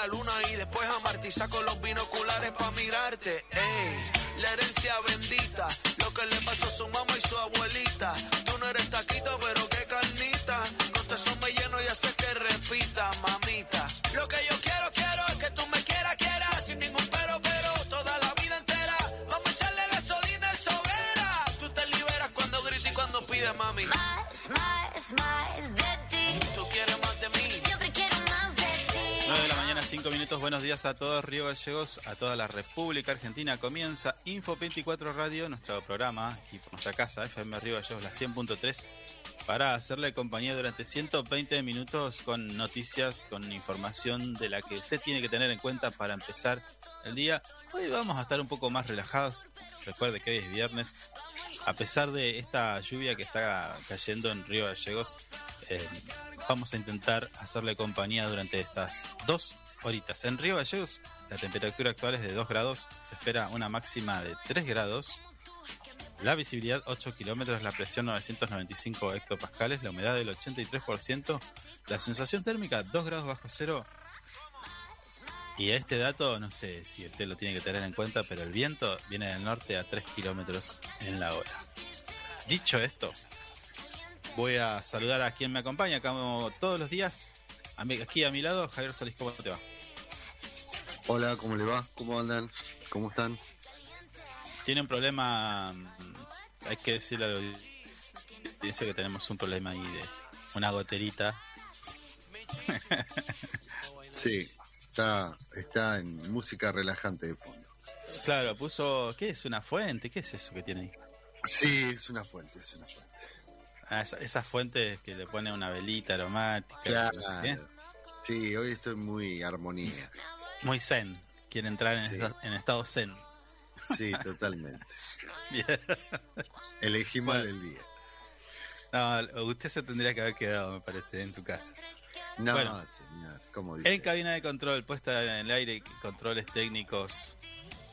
la luna y después a Marte los binoculares para mirarte. Ey, la herencia bendita, lo que le pasó a su mamá Buenos días a todos Río Gallegos, a toda la República Argentina. Comienza Info 24 Radio, nuestro programa aquí por nuestra casa, FM Río Gallegos, la 100.3, para hacerle compañía durante 120 minutos con noticias, con información de la que usted tiene que tener en cuenta para empezar el día. Hoy vamos a estar un poco más relajados. Recuerde que hoy es viernes. A pesar de esta lluvia que está cayendo en Río Gallegos, eh, vamos a intentar hacerle compañía durante estas dos horitas. En Río Gallegos, la temperatura actual es de 2 grados, se espera una máxima de 3 grados, la visibilidad 8 kilómetros, la presión 995 hectopascales, la humedad del 83%, la sensación térmica 2 grados bajo cero. Y este dato, no sé si usted lo tiene que tener en cuenta, pero el viento viene del norte a 3 kilómetros en la hora. Dicho esto, voy a saludar a quien me acompaña, como todos los días. Aquí a mi lado, Javier Solís, ¿cómo te va? Hola, ¿cómo le va? ¿Cómo andan? ¿Cómo están? Tiene un problema, mm, hay que decirle a la audiencia que tenemos un problema ahí de una goterita. Sí, está, está en música relajante de fondo. Claro, puso, ¿qué es? ¿Una fuente? ¿Qué es eso que tiene ahí? Sí, es una fuente, es una fuente. Esa- esas fuentes que le pone una velita aromática. Claro. no sé. Sí, hoy estoy muy armonía. Muy zen. Quiere entrar en, Sí. esta- en estado zen. Sí, totalmente. Bien. Elegí mal Bueno. el día. No, usted se tendría que haber quedado, me parece, en su casa. No, Bueno. señor, ¿cómo dice? En cabina de control, puesta en el aire, controles técnicos,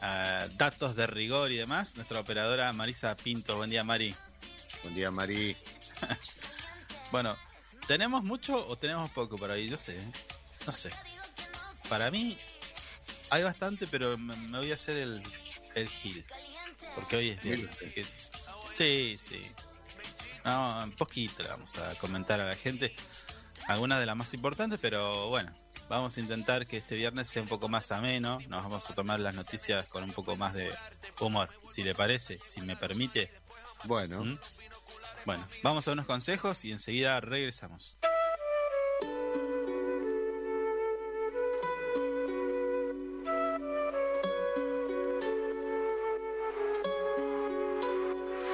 ah, datos de rigor y demás, nuestra operadora Marisa Pinto. Buen día, Mari. Buen día, Mari. Bueno, ¿tenemos mucho o tenemos poco por ahí? Yo sé, ¿eh? no sé. Para mí hay bastante, pero me, me voy a hacer el, el gil. Porque hoy es viernes, así que... Sí, sí. No, un poquito le vamos a comentar a la gente. Algunas de las más importantes, pero bueno, vamos a intentar que este viernes sea un poco más ameno. Nos vamos a tomar las noticias con un poco más de humor, si le parece, si me permite. Bueno, ¿Mm? Bueno, vamos a unos consejos y enseguida regresamos.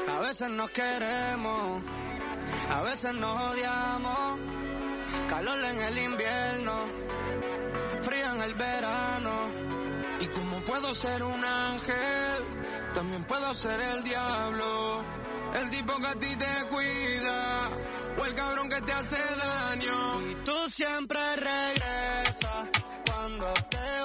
A veces nos queremos, a veces nos odiamos. Calor en el invierno, frío en el verano. Y como puedo ser un ángel, también puedo ser el diablo. El tipo que a ti te cuida, o el cabrón que te hace daño. Y tú siempre regresas cuando te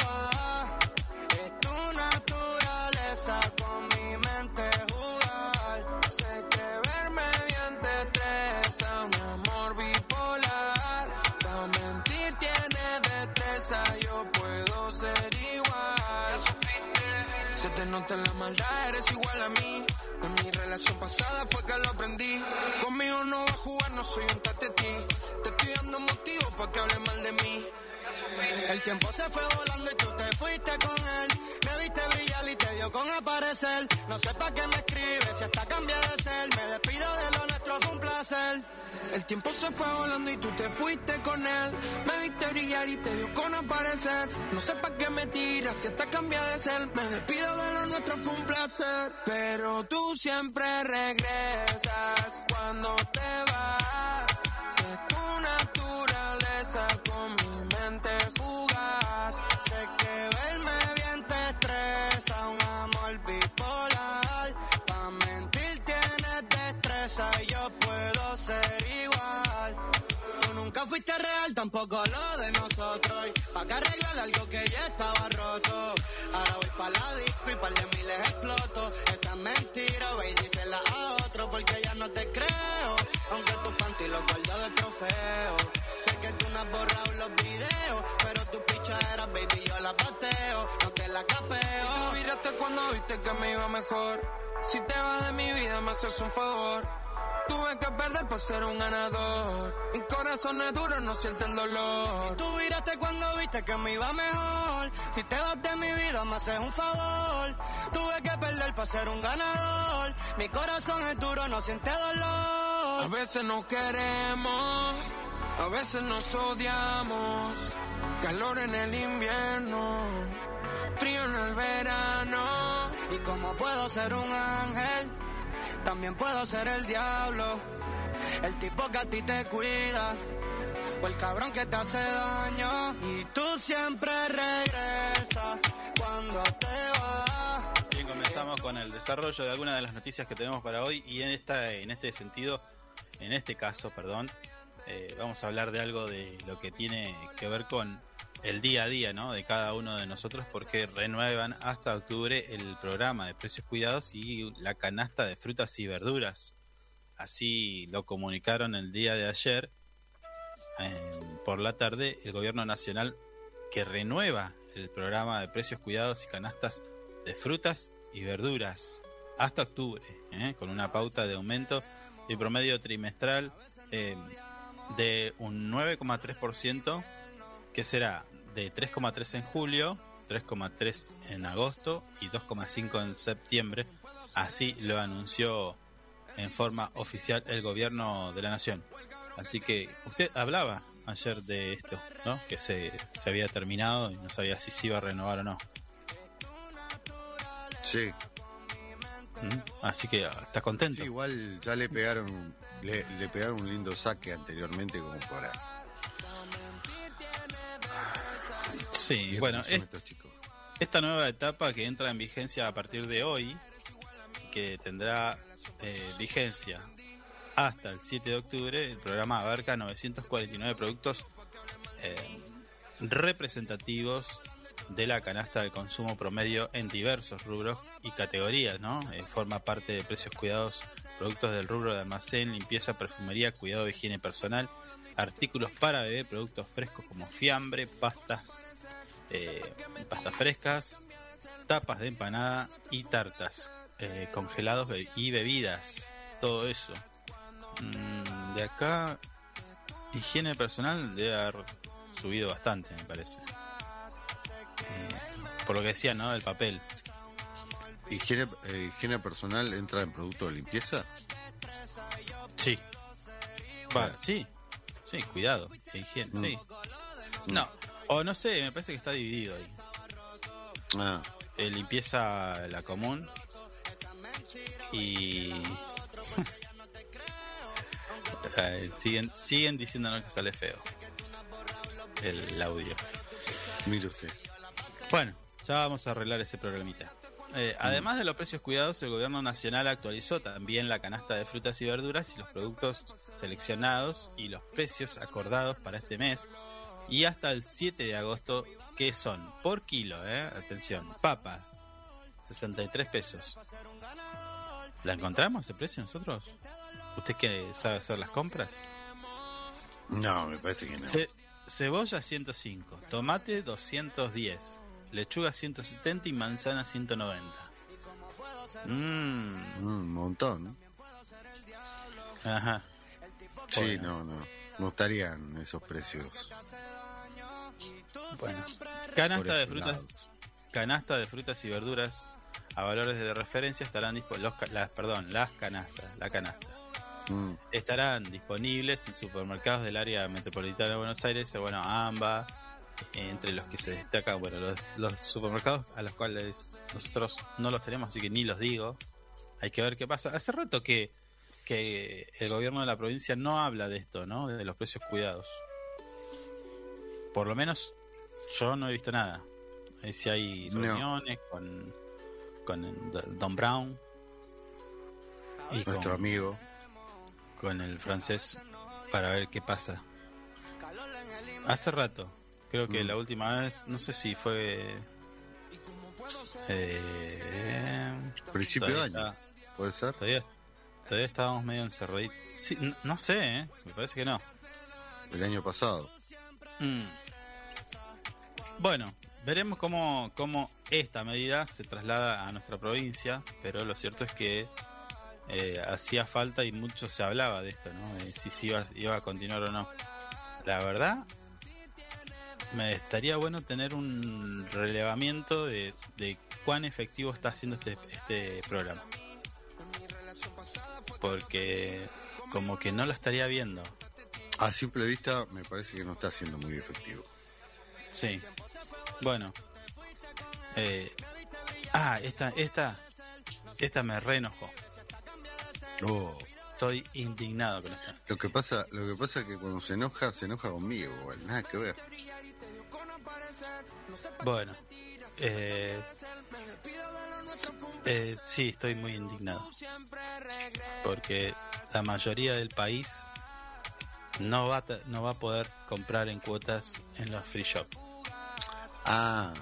te nota la maldad, eres igual a mí. En mi relación pasada fue que lo aprendí. Conmigo no va a jugar, no soy un tatetí. Te estoy dando motivos para que hable mal de mí. El tiempo se fue volando y tú te fuiste con él. Me viste brillar y te dio con aparecer. No sé para qué me escribes si hasta cambia de ser. Me despido de lo nuestro, fue un placer. El tiempo se fue volando y tú te fuiste con él. Me viste brillar y te dio con aparecer. No sé para qué me tiras si hasta cambia de ser. Me despido de lo nuestro, fue un placer. Pero tú siempre regresas cuando te vas. Es tu con mi mente jugar. Sé que verme bien te estresa, un amor bipolar. Pa' mentir tienes destreza y yo puedo ser igual. Tú nunca fuiste real, tampoco lo de nosotros. Y pa' que arreglar algo que ya estaba roto. Ahora voy pa' la disco y par de miles exploto. Esa es mentira, ve y dísela a otro porque ya no te creo. Aunque tu panty lo guardo de trofeo. No has borrado los videos, pero tu pichadera, baby, yo la pateo. No te la capeo. Tú viraste cuando viste que me iba mejor. Si te vas de mi vida, me haces un favor. Tuve que perder para ser un ganador. Mi corazón es duro, no siente el dolor. Tú viraste cuando viste que me iba mejor. Si te vas de mi vida, me haces un favor. Tuve que perder para ser un ganador. Mi corazón es duro, no siente A dolor. veces nos queremos, a veces nos odiamos. Calor en el invierno, frío en el verano. Y como puedo ser un ángel, también puedo ser el diablo. El tipo que a ti te cuida. O el cabrón que te hace daño. Y tú siempre regresas cuando te vas. Bien, comenzamos con el desarrollo de algunas de las noticias que tenemos para hoy y en esta, en este sentido, en este caso, perdón, eh, vamos a hablar de algo de lo que tiene que ver con el día a día, ¿no? De cada uno de nosotros, porque renuevan hasta octubre el programa de precios cuidados y la canasta de frutas y verduras. Así lo comunicaron el día de ayer eh, por la tarde el gobierno nacional que renueva el programa de precios cuidados y canastas de frutas y verduras hasta octubre, ¿eh? con una pauta de aumento de promedio trimestral eh, de un 9,3%, que será de 3,3 en julio, 3,3 en agosto y 2,5 en septiembre. Así lo anunció en forma oficial el gobierno de la nación. Así que usted hablaba ayer de esto, ¿no? Que se, se había terminado y no sabía si se iba a renovar o no. Sí. Mm, Así que está contento. Sí, igual ya le pegaron, le, le pegaron un lindo saque anteriormente como para. Sí, bueno, cómo son es- estos chicos. esta nueva etapa que entra en vigencia a partir de hoy, que tendrá eh, vigencia hasta el 7 de octubre, el programa abarca 949 productos eh, representativos de la canasta de consumo promedio en diversos rubros y categorías, ¿no? Eh, forma parte de precios cuidados, productos del rubro de almacén, limpieza, perfumería, cuidado de higiene personal, artículos para bebé, productos frescos como fiambre, pastas, eh, pastas frescas, tapas de empanada y tartas, eh, congelados y bebidas, todo eso. Mm, de acá, higiene personal debe haber subido bastante, me parece. Eh, por lo que decía, ¿no? El papel. ¿Higiene, eh, higiene personal entra en producto de limpieza? Sí. Va, sí. Sí, cuidado. Higiene, Mm. sí. No. O no sé, me parece que está dividido ahí. Ah, Eh, limpieza la común y Eh, siguen siguen diciéndonos que sale feo el audio mire usted. bueno ya vamos a arreglar ese problemita Eh, además de los precios cuidados el gobierno nacional actualizó también la canasta de frutas y verduras y los productos seleccionados y los precios acordados para este mes y hasta el 7 de agosto que son por kilo eh atención papa 63 pesos ¿La encontramos ese precio nosotros? ¿Usted que sabe hacer las compras? No, me parece que no. Ce- cebolla 105, tomate 210, lechuga 170 y manzana 190. Mmm, Mm, un montón. ajá. Sí, Bueno. no, no. No estarían esos precios. Bueno. Canasta de frutas, lados. canasta de frutas y verduras a valores de referencia estarán disponibles, las, perdón, las canastas, la canasta. Mm, estarán disponibles en supermercados del área metropolitana de Buenos Aires, bueno, AMBA, entre los que se destacan, bueno, los, los supermercados a los cuales nosotros no los tenemos, así que ni los digo. Hay que ver qué pasa. Hace rato que, que el gobierno de la provincia no habla de esto, ¿no? De los precios cuidados. Por lo menos yo no he visto nada. Eh, Si hay No. reuniones con, con el Don Brown y con- nuestro amigo. con el francés para ver qué pasa. Hace rato, creo que Mm. la última vez, no sé si fue. Eh, Principio de año. está- ¿Puede ser? todavía, todavía estábamos medio encerraditos. Sí, no sé, ¿eh? me parece que no. El año pasado. Mm. Bueno, veremos cómo, cómo esta medida se traslada a nuestra provincia, pero lo cierto es que eh, hacía falta y mucho se hablaba de esto, ¿no? De si, si iba, iba a continuar o no. La verdad, me estaría bueno tener un relevamiento de, de cuán efectivo está haciendo este, este programa. Porque como que no lo estaría viendo. A simple vista, me parece que no está siendo muy efectivo. Sí. Bueno. Eh, ah, esta, esta, esta me reenojó. Oh, Estoy indignado con esto. lo que pasa, lo que pasa es que cuando se enoja, se enoja conmigo, igual, nada que ver. Bueno. Eh, eh, sí, estoy muy indignado. Porque la mayoría del país no va, no va a poder comprar en cuotas en los free shop. Ah,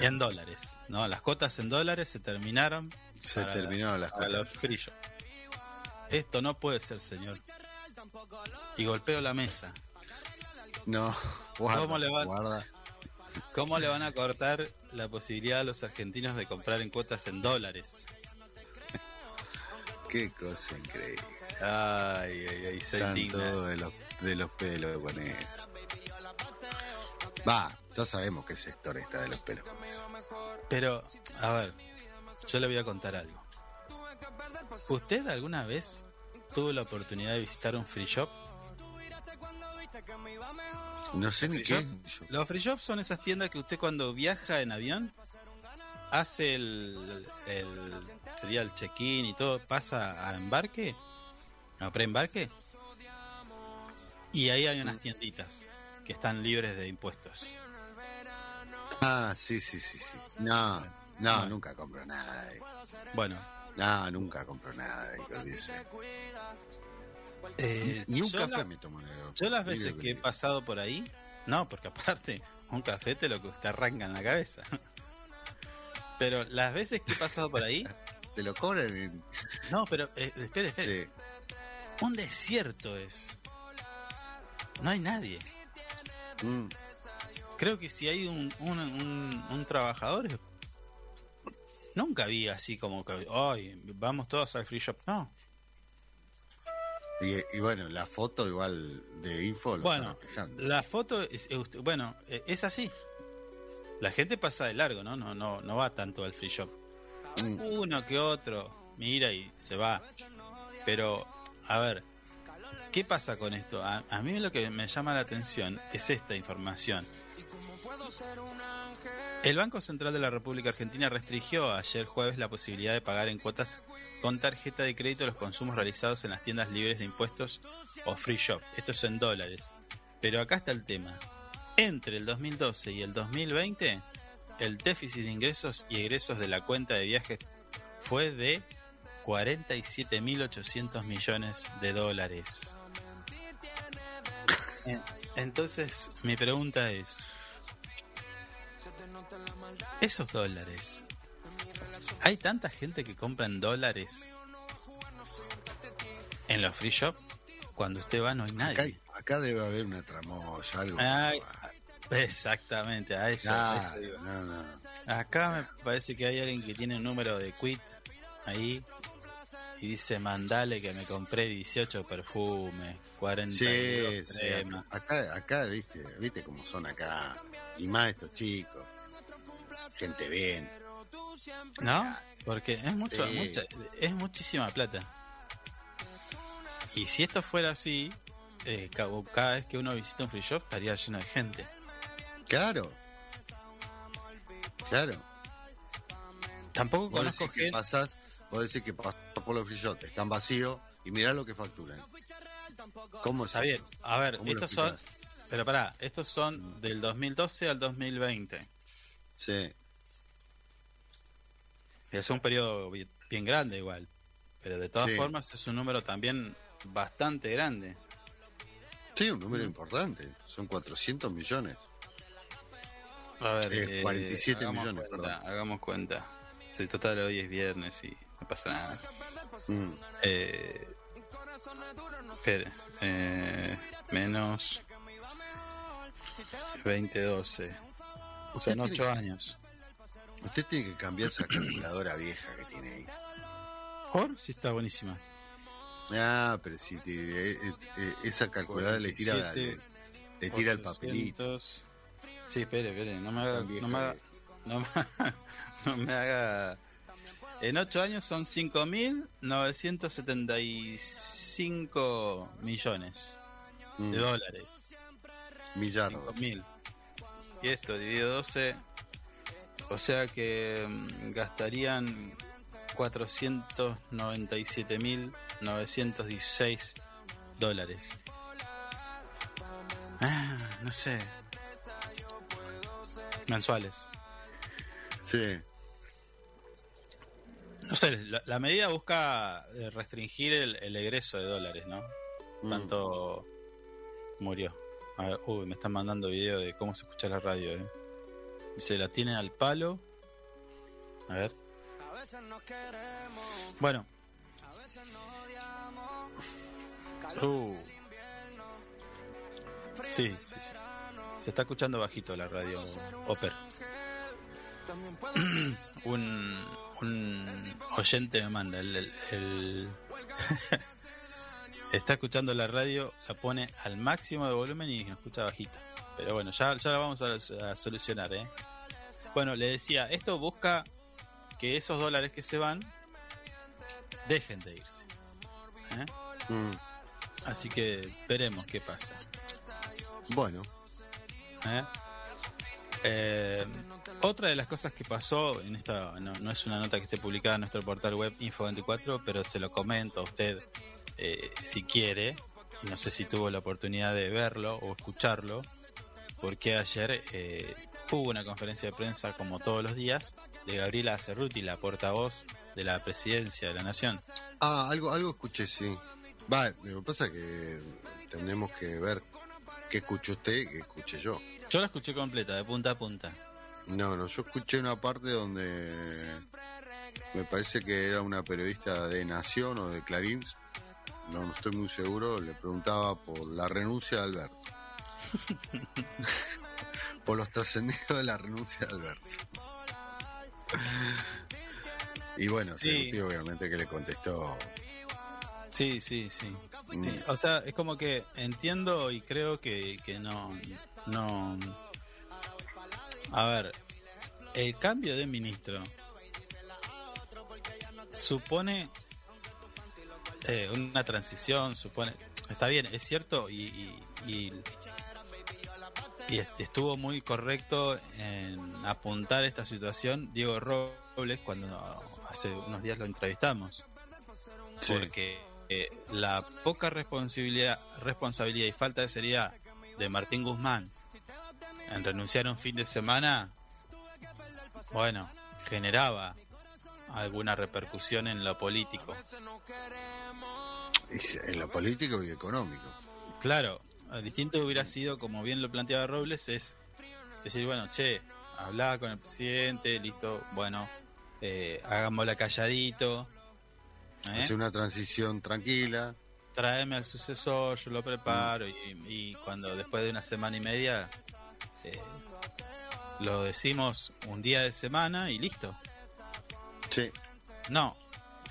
En dólares. ¿no? Las cuotas en dólares se terminaron. se terminaron las los free shop. Esto no puede ser, señor. Y golpeo la mesa. No, guarda, ¿Cómo le va? guarda. ¿Cómo le van a cortar la posibilidad a los argentinos de comprar en cuotas en dólares? Qué cosa increíble. Ay, ay, ay, se Están todos de los, de los pelos con eso. Va, ya sabemos qué sector está de los pelos con eso. Pero, a ver, yo le voy a contar algo. ¿Usted alguna vez tuvo la oportunidad de visitar un free shop? No sé ni ¿Free qué. shop? Los free shops son esas tiendas que usted cuando viaja en avión hace el, el- sería el check-in y todo, pasa a embarque, a preembarque, y ahí hay unas tienditas que están libres de impuestos. Ah, sí, sí, sí, sí. No, no, nunca compro nada. ahí. Bueno, No, nunca compro nada. ahí, que. Eh, Ni un yo café la- me tomo en el aeropuerto. Yo las veces que he pasado por ahí, no, porque aparte, un café te lo que te arranca en la cabeza. Pero las veces que he pasado por ahí, Te lo cobran no, pero eh, espere, espere, Sí. un desierto es. No hay nadie. Mm. Creo que si hay un, un, un- un trabajador, es- nunca vi así como que, ay, vamos todos al free shop. No, Y, y bueno, la foto igual de info lo Bueno, la foto es, es- bueno, eh, es así. La gente pasa de largo, ¿no? No, no, no va tanto al free shop. Mm. Uno que otro mira y se va. Pero, a ver, ¿qué pasa con esto? A, a mí lo que me llama la atención es esta información. El Banco Central de la República Argentina restringió ayer jueves la posibilidad de pagar en cuotas con tarjeta de crédito los consumos realizados en las tiendas libres de impuestos o free shop. Esto es en dólares. Pero acá está el tema. Entre el 2012 y el 2020, el déficit de ingresos y egresos de la cuenta de viajes fue de 47.800 millones de dólares. En- Entonces, mi pregunta es, esos dólares, ¿hay tanta gente que compra en dólares en los free shop? Cuando usted va no hay Acá, nadie. hay- acá debe haber una tramoya, algo. Ay, exactamente, a eso, a eso no, no. Acá me parece que hay alguien que tiene un número de quit ahí y dice mandale que me compré 18 perfumes, 42 Sí, acá, acá, viste, viste cómo son acá. Y más estos chicos. Gente bien. ¿No? Porque es mucho, Sí. mucha- es muchísima plata. Y si esto fuera así, eh, ca- cada vez que uno visita un free shop estaría lleno de gente. Claro. Claro. Tampoco Vos conozco decís que pasás, vos decís que pasás por los free shop, están vacíos y mirá lo que facturan. ¿Cómo es Está eso? bien. A ver, ¿Cómo lo estos son. Pero pará, estos son del 2012 al 2020. Sí. Es un periodo bi- bien grande igual. Pero de todas Sí. formas es un número también bastante grande. Sí, un número importante. Son 400 millones. A ver, Eh, 47 hagamos millones, cuenta, perdón. Hagamos cuenta. Si total hoy es viernes y no pasa nada. Mm. Eh, espere, eh, menos 2012. Usted Son tiene 8 que- años. Usted tiene que cambiar esa calculadora vieja que tiene ahí. ¿Por? Sí, está buenísima. Ah, pero si te- eh, eh, esa calculadora le tira, le, 47, le tira el papelito. 800. Sí, espere, espere, no me haga. No me haga, no me, no me haga- En 8 años son 5.975 millones Mm, de dólares. millardos. 5.000. Y esto dividido 12. O sea que mm, gastarían 497.916 dólares. Ah, no sé. Mensuales. Sí. No sé, la, la medida busca eh, restringir el, el egreso de dólares, ¿no? Mm. Tanto murió. A ver, uy, me están mandando video de cómo se escucha la radio, ¿eh? Se la tiene al palo. A ver. Bueno. Uh. Sí, sí, sí. Se está escuchando bajito la radio Oper. un, un oyente me manda el, el- está escuchando la radio, la pone al máximo de volumen y escucha bajita. Pero bueno, ya, ya la vamos a, a solucionar, ¿eh? Bueno, le decía, esto busca que esos dólares que se van dejen de irse. ¿eh? Mm. Así que veremos qué pasa. Bueno, ¿eh? Eh, Otra de las cosas que pasó en esta, no, no es una nota que esté publicada en nuestro portal web Info24, pero se lo comento a usted eh, si quiere, y no sé si tuvo la oportunidad de verlo o escucharlo, porque ayer eh, hubo una conferencia de prensa, como todos los días, de Gabriela Cerruti, la portavoz de la presidencia de la Nación. Ah, algo, algo escuché, sí. Va, lo que pasa es que tenemos que ver qué escuchó usted y qué escuché yo. Yo la escuché completa, de punta a punta. No, no, yo escuché una parte donde me parece que era una periodista de Nación o de Clarín, no, no estoy muy seguro, le preguntaba por la renuncia de Alberto. por los trascendidos de la renuncia de Alberto. Y bueno, Sí. obviamente que le contestó. Sí, sí, sí. Mm. Sí, O sea, es como que entiendo y creo que, que no, no. A ver, el cambio de ministro supone eh, una transición, supone. Está bien, es cierto y, y, y- y est- estuvo muy correcto en apuntar esta situación Diego Robles cuando hace unos días lo entrevistamos Sí. porque eh, la poca responsabilidad, responsabilidad y falta de seriedad de Martín Guzmán en renunciar un fin de semana, bueno, generaba alguna repercusión en lo político. En lo político y económico. Claro, distinto hubiera sido, como bien lo planteaba Robles, es decir, bueno, che, hablaba con el presidente, listo, bueno, eh, hagámosla calladito. ¿eh? Hace una transición tranquila. tráeme al sucesor, yo lo preparo y, y cuando después de una semana y media eh, lo decimos un día de semana y listo. Sí. No,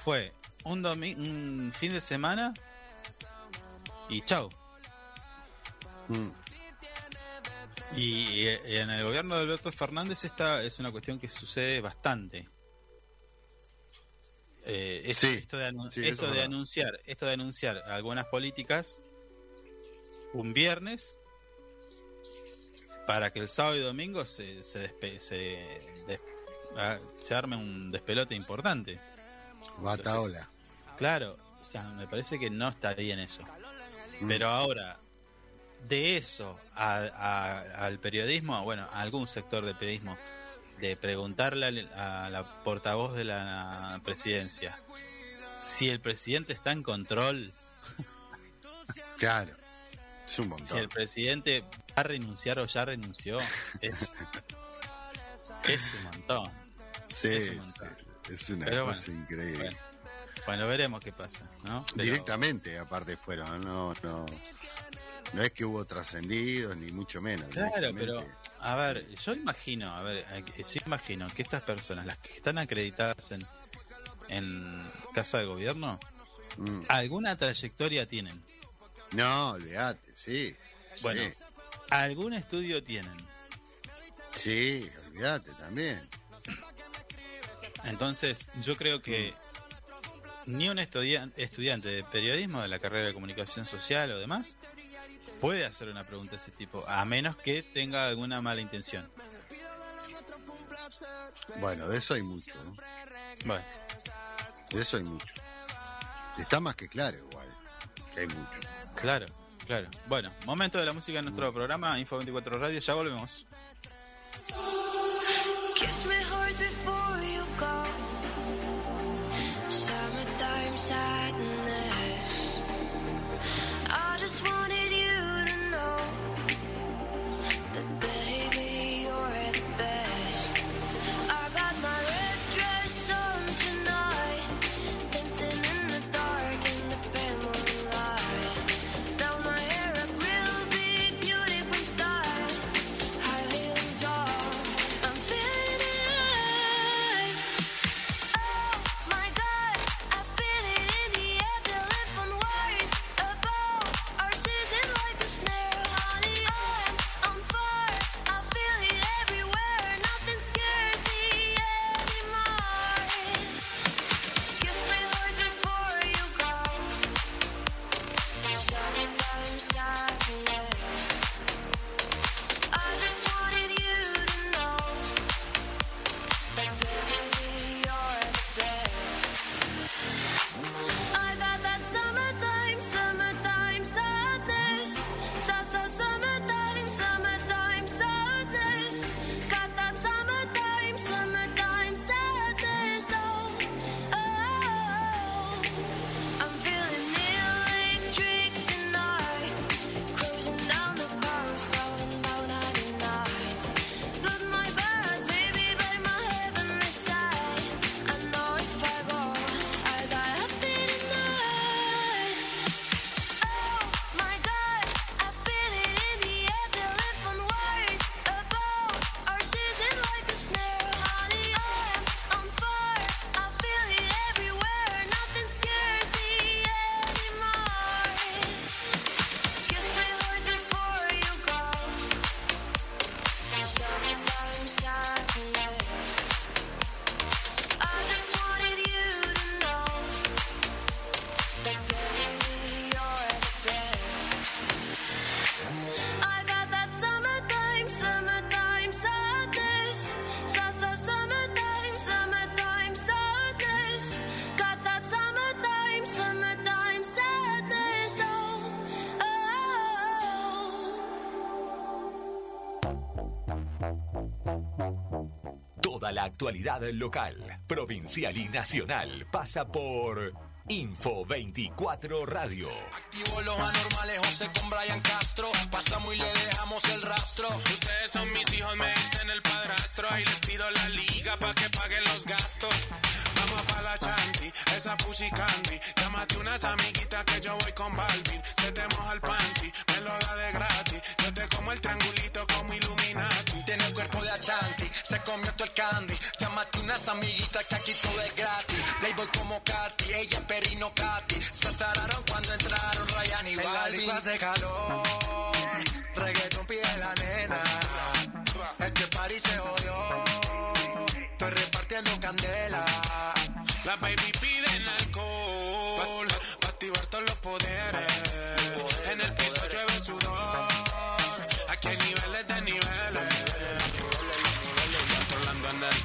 fue un, domi- un fin de semana y chau. Mm. Y, en el gobierno de Alberto Fernández esta es una cuestión que sucede bastante. Eh, Sí, esto de, sí, esto anunciar, esto de anunciar algunas políticas un viernes para que el sábado y domingo se se, despe- se, des- ah, se arme un despelote importante. Bataola. Claro, o sea, me parece que no está bien eso. Mm. Pero ahora, de eso a- a- al periodismo, bueno, a algún sector del periodismo, de preguntarle a la portavoz de la presidencia si el presidente está en control, Claro. Es un si montón. el presidente va a renunciar o ya renunció, es, es un montón. Sí, es un sí, montón. es una Pero cosa bueno, increíble. Bueno, bueno, veremos qué pasa, ¿no? Pero- Directamente, aparte fueron, no, no. No es que hubo trascendidos, ni mucho menos. Claro, pero a ver, yo imagino, a ver, eh, yo imagino que estas personas, las que están acreditadas en, en casa de gobierno, Mm. alguna trayectoria tienen, No, olvídate, sí. Bueno. Sí, algún estudio tienen. sí, olvídate también. Entonces, yo creo que ni un estudian- estudiante de periodismo de la carrera de comunicación social o demás puede hacer una pregunta de ese tipo, a menos que tenga alguna mala intención. Bueno, de eso hay mucho, ¿no? Bueno, De eso hay mucho. Está más que claro igual, que hay mucho. claro, claro. Bueno, momento de la música en nuestro programa, Info 24 Radio, ya volvemos. Kiss me hard before you go. Summertime sadness. La actualidad local, provincial y nacional pasa por Info 24 Radio. Activo los anormales, José con Brian Castro. Pasamos y le dejamos el rastro. Ustedes son mis hijos, me dicen el padrastro. Ahí les pido la liga pa' que paguen los gastos. Vamos pa' la chanti, esa pussy candy. Llámate unas amiguitas que yo voy con Balvin. Se te moja el panty, me lo da de gratis. Como el triangulito como Illuminati. Tiene el cuerpo de Achanti, se comió todo el candy. Llámate unas amiguitas que aquí todo es gratis. Playboy como Katy, ella es Perino Katy. Se azararon cuando entraron Ryan y Balvin. hace calor, reggaeton pide la nena. Este party se jodió, estoy repartiendo candela. Las baby piden alcohol pa' activar todos los poderes. En el piso llueve sudor.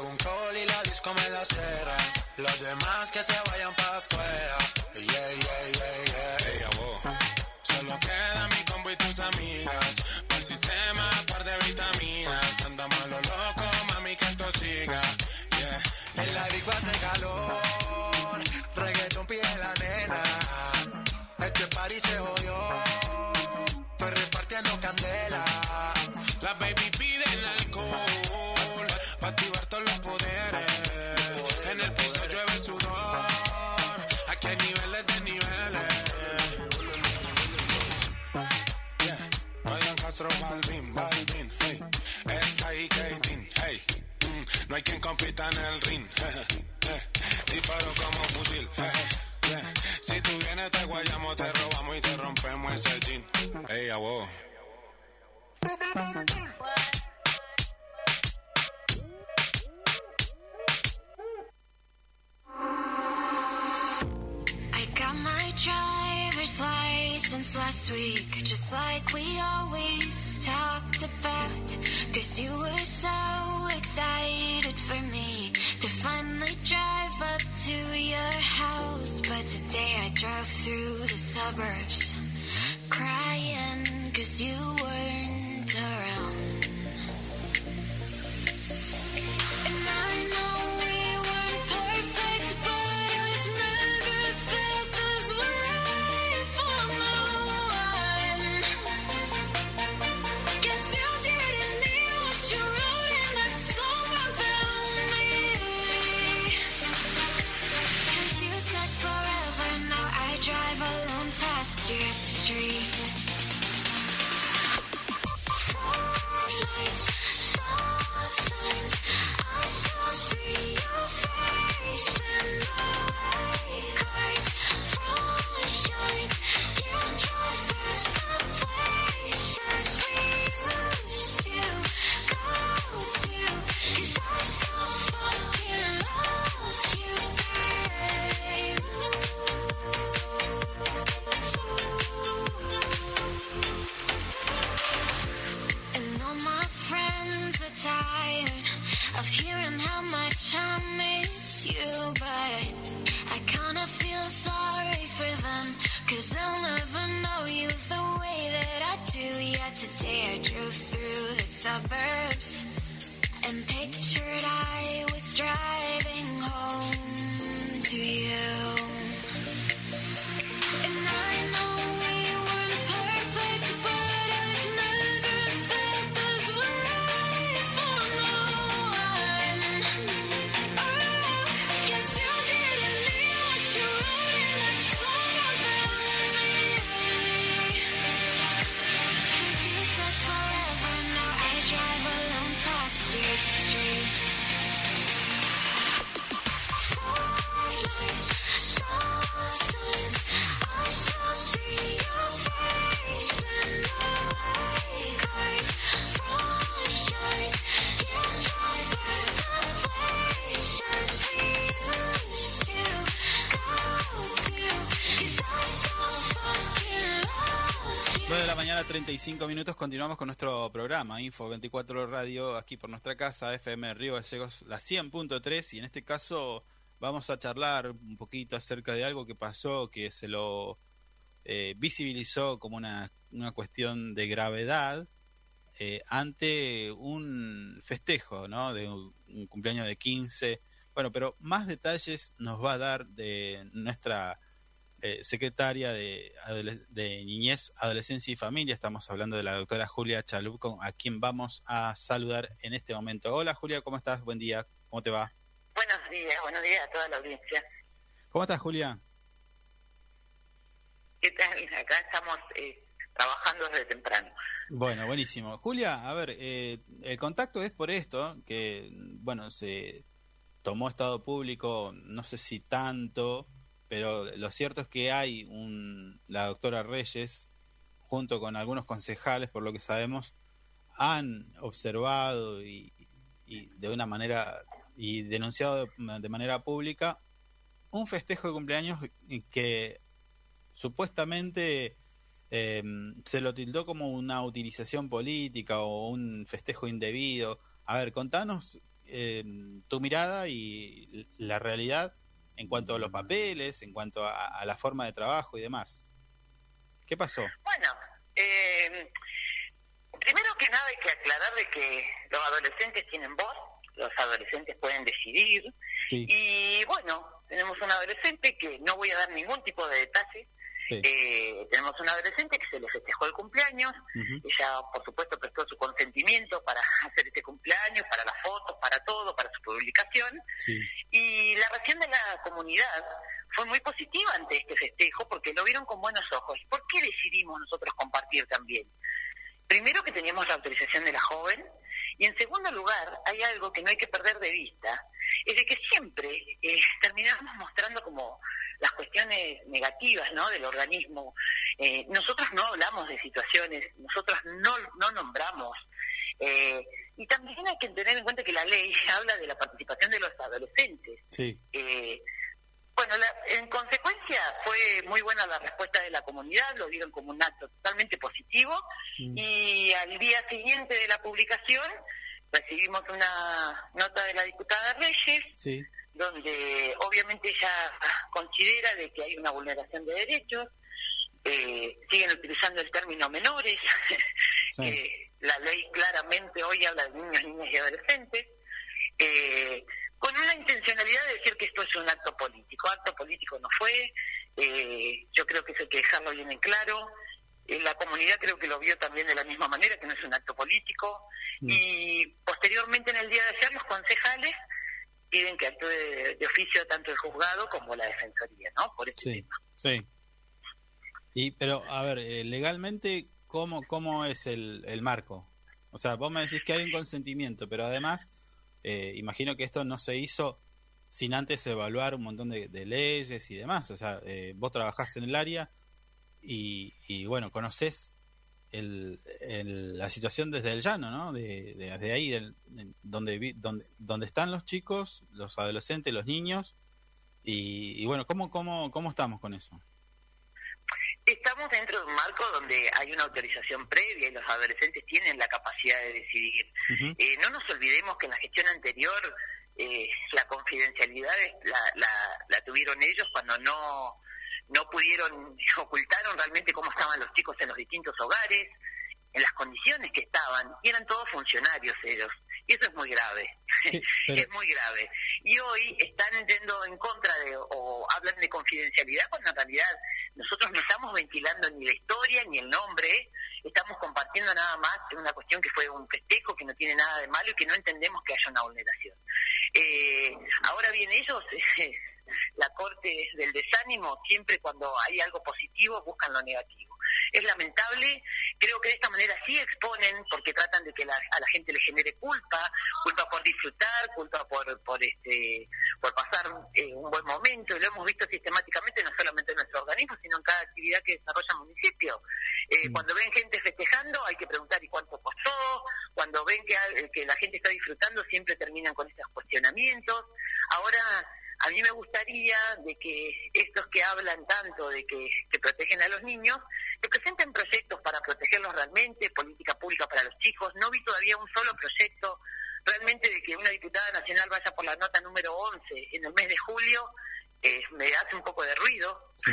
Hago un call y la disco me la cera. Los demás que se vayan para afuera. Yeah, yeah, yeah, yeah. Ey, a vos. Solo queda mi combo y tus amigas. Para el sistema, par de vitaminas. Andamos lo loco, mami, que esto siga. Yeah. En la disco hace calor. Reggaeton pide la nena. Este party se jodió. Quien compita en el ring. Disparo como fusil. Si tú vienes te guayamos, te robamos y te rompemos ese jean. Ey, a vos. I got my driver's license last week, just like we always talked about. Cause you were so excited drove through the suburbs, crying cause you weren't 35 minutos, continuamos con nuestro programa Info 24 Radio, aquí por nuestra casa, FM Río Gallegos, la 100.3, y en este caso vamos a charlar un poquito acerca de algo que pasó, que se lo eh, visibilizó como una, una, cuestión de gravedad eh, ante un festejo, ¿no? De un, un cumpleaños de 15. Bueno, pero más detalles nos va a dar de nuestra eh, secretaria de, de, Niñez, Adolescencia y Familia. Estamos hablando de la doctora Julia Chalup, a quien vamos a saludar en este momento. Hola Julia, ¿cómo estás? Buen día, ¿cómo te va? Buenos días, buenos días a toda la audiencia. ¿Cómo estás Julia? ¿Qué tal? Acá estamos eh, trabajando desde temprano. Bueno, buenísimo. Julia, a ver, eh, el contacto es por esto, que, bueno, se tomó estado público, no sé si tanto, pero lo cierto es que hay un, la doctora Reyes, junto con algunos concejales, por lo que sabemos, han observado y, de una manera y denunciado de, manera pública un festejo de cumpleaños que supuestamente eh, se lo tildó como una utilización política o un festejo indebido. A ver, contanos eh, tu mirada y la realidad en cuanto a los papeles, en cuanto a, la forma de trabajo y demás. ¿Qué pasó? Bueno, eh, primero que nada hay que aclarar de que los adolescentes tienen voz, los adolescentes pueden decidir y bueno, tenemos un adolescente que no voy a dar ningún tipo de detalle, eh, tenemos una adolescente que se le festejó el cumpleaños, ella por supuesto prestó su consentimiento para hacer este cumpleaños, para las fotos, para todo, para su publicación, y la reacción de la comunidad fue muy positiva ante este festejo porque lo vieron con buenos ojos. ¿Por qué decidimos nosotros compartir también? Primero que teníamos la autorización de la joven, y en segundo lugar, hay algo que no hay que perder de vista, es de que siempre eh, terminamos mostrando como las cuestiones negativas ¿no? del organismo. Eh, nosotros no hablamos de situaciones, nosotros no, no nombramos. Eh, y también hay que tener en cuenta que la ley habla de la participación de los adolescentes. Sí. Bueno, en consecuencia fue muy buena la respuesta de la comunidad, lo vieron como un acto totalmente positivo mm. y al día siguiente de la publicación recibimos una nota de la diputada Reyes, donde obviamente ella considera de que hay una vulneración de derechos, eh, siguen utilizando el término menores, la ley claramente hoy habla de niños, niñas y adolescentes. Eh, con una intencionalidad de decir que esto es un acto político. Acto político no fue, eh, yo creo que eso hay que dejarlo bien en claro. Eh, la comunidad creo que lo vio también de la misma manera, que no es un acto político. Mm. Y posteriormente en el día de ayer los concejales piden que actúe de, oficio tanto el juzgado como la defensoría, ¿no? Por este sí, Sí. Y, pero, a ver, eh, legalmente, ¿cómo, ¿cómo es el, el marco? O sea, vos me decís que hay un consentimiento, pero además eh, imagino que esto no se hizo sin antes evaluar un montón de, leyes y demás. O sea, eh, vos trabajás en el área y, y bueno, conoces el, la situación desde el llano, ¿no? De, de, ahí, donde, donde, donde están los chicos, los adolescentes, los niños. Y, y bueno, ¿cómo, cómo, ¿cómo estamos con eso? Estamos dentro de un marco donde hay una autorización previa y los adolescentes tienen la capacidad de decidir. eh, no nos olvidemos que en la gestión anterior eh, la confidencialidad la, la, tuvieron ellos cuando no no pudieron, ocultaron realmente cómo estaban los chicos en los distintos hogares, en las condiciones que estaban, y eran todos funcionarios ellos. Y eso es muy grave, es muy grave. Y hoy están yendo en contra de, o hablan de confidencialidad, cuando en realidad nosotros no estamos ventilando ni la historia ni el nombre, estamos compartiendo nada más una cuestión que fue un festejo, que no tiene nada de malo y que no entendemos que haya una vulneración. Eh, ahora bien, ellos... la corte del desánimo, siempre cuando hay algo positivo buscan lo negativo. Es lamentable, creo que de esta manera sí exponen, porque tratan de que a la gente le genere culpa, culpa por disfrutar, culpa por por este por pasar eh, un buen momento, y lo hemos visto sistemáticamente no solamente en nuestro organismo, sino en cada actividad que desarrolla el municipio. Eh, mm. Cuando ven gente festejando, hay que preguntar ¿y cuánto costó? Cuando ven que, que la gente está disfrutando, siempre terminan con estos cuestionamientos. Ahora, a mí me gustaría de que estos que hablan tanto de que, que protegen a los niños, que presenten proyectos para protegerlos realmente, política pública para los chicos. No vi todavía un solo proyecto realmente de que una diputada nacional vaya por la nota número 11 en el mes de julio eh, me hace un poco de ruido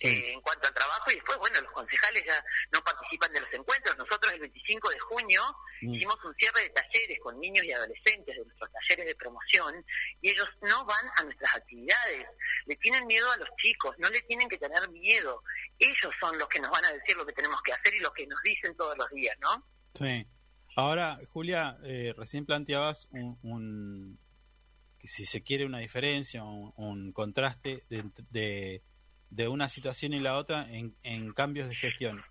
eh, en cuanto al trabajo y después, bueno, los concejales ya no participan de los encuentros. Nosotros el 25 de junio Mm. hicimos un cierre de talleres con niños y adolescentes de nuestros talleres de promoción y ellos no van a nuestras actividades. Le tienen miedo a los chicos, no le tienen que tener miedo. Ellos son los que nos van a decir lo que tenemos que hacer y lo que nos dicen todos los días, ¿no? Sí. Ahora, Julia, eh, recién planteabas un, un- si se quiere una diferencia, un, un contraste de, de, de una situación y la otra en, en cambios de gestión.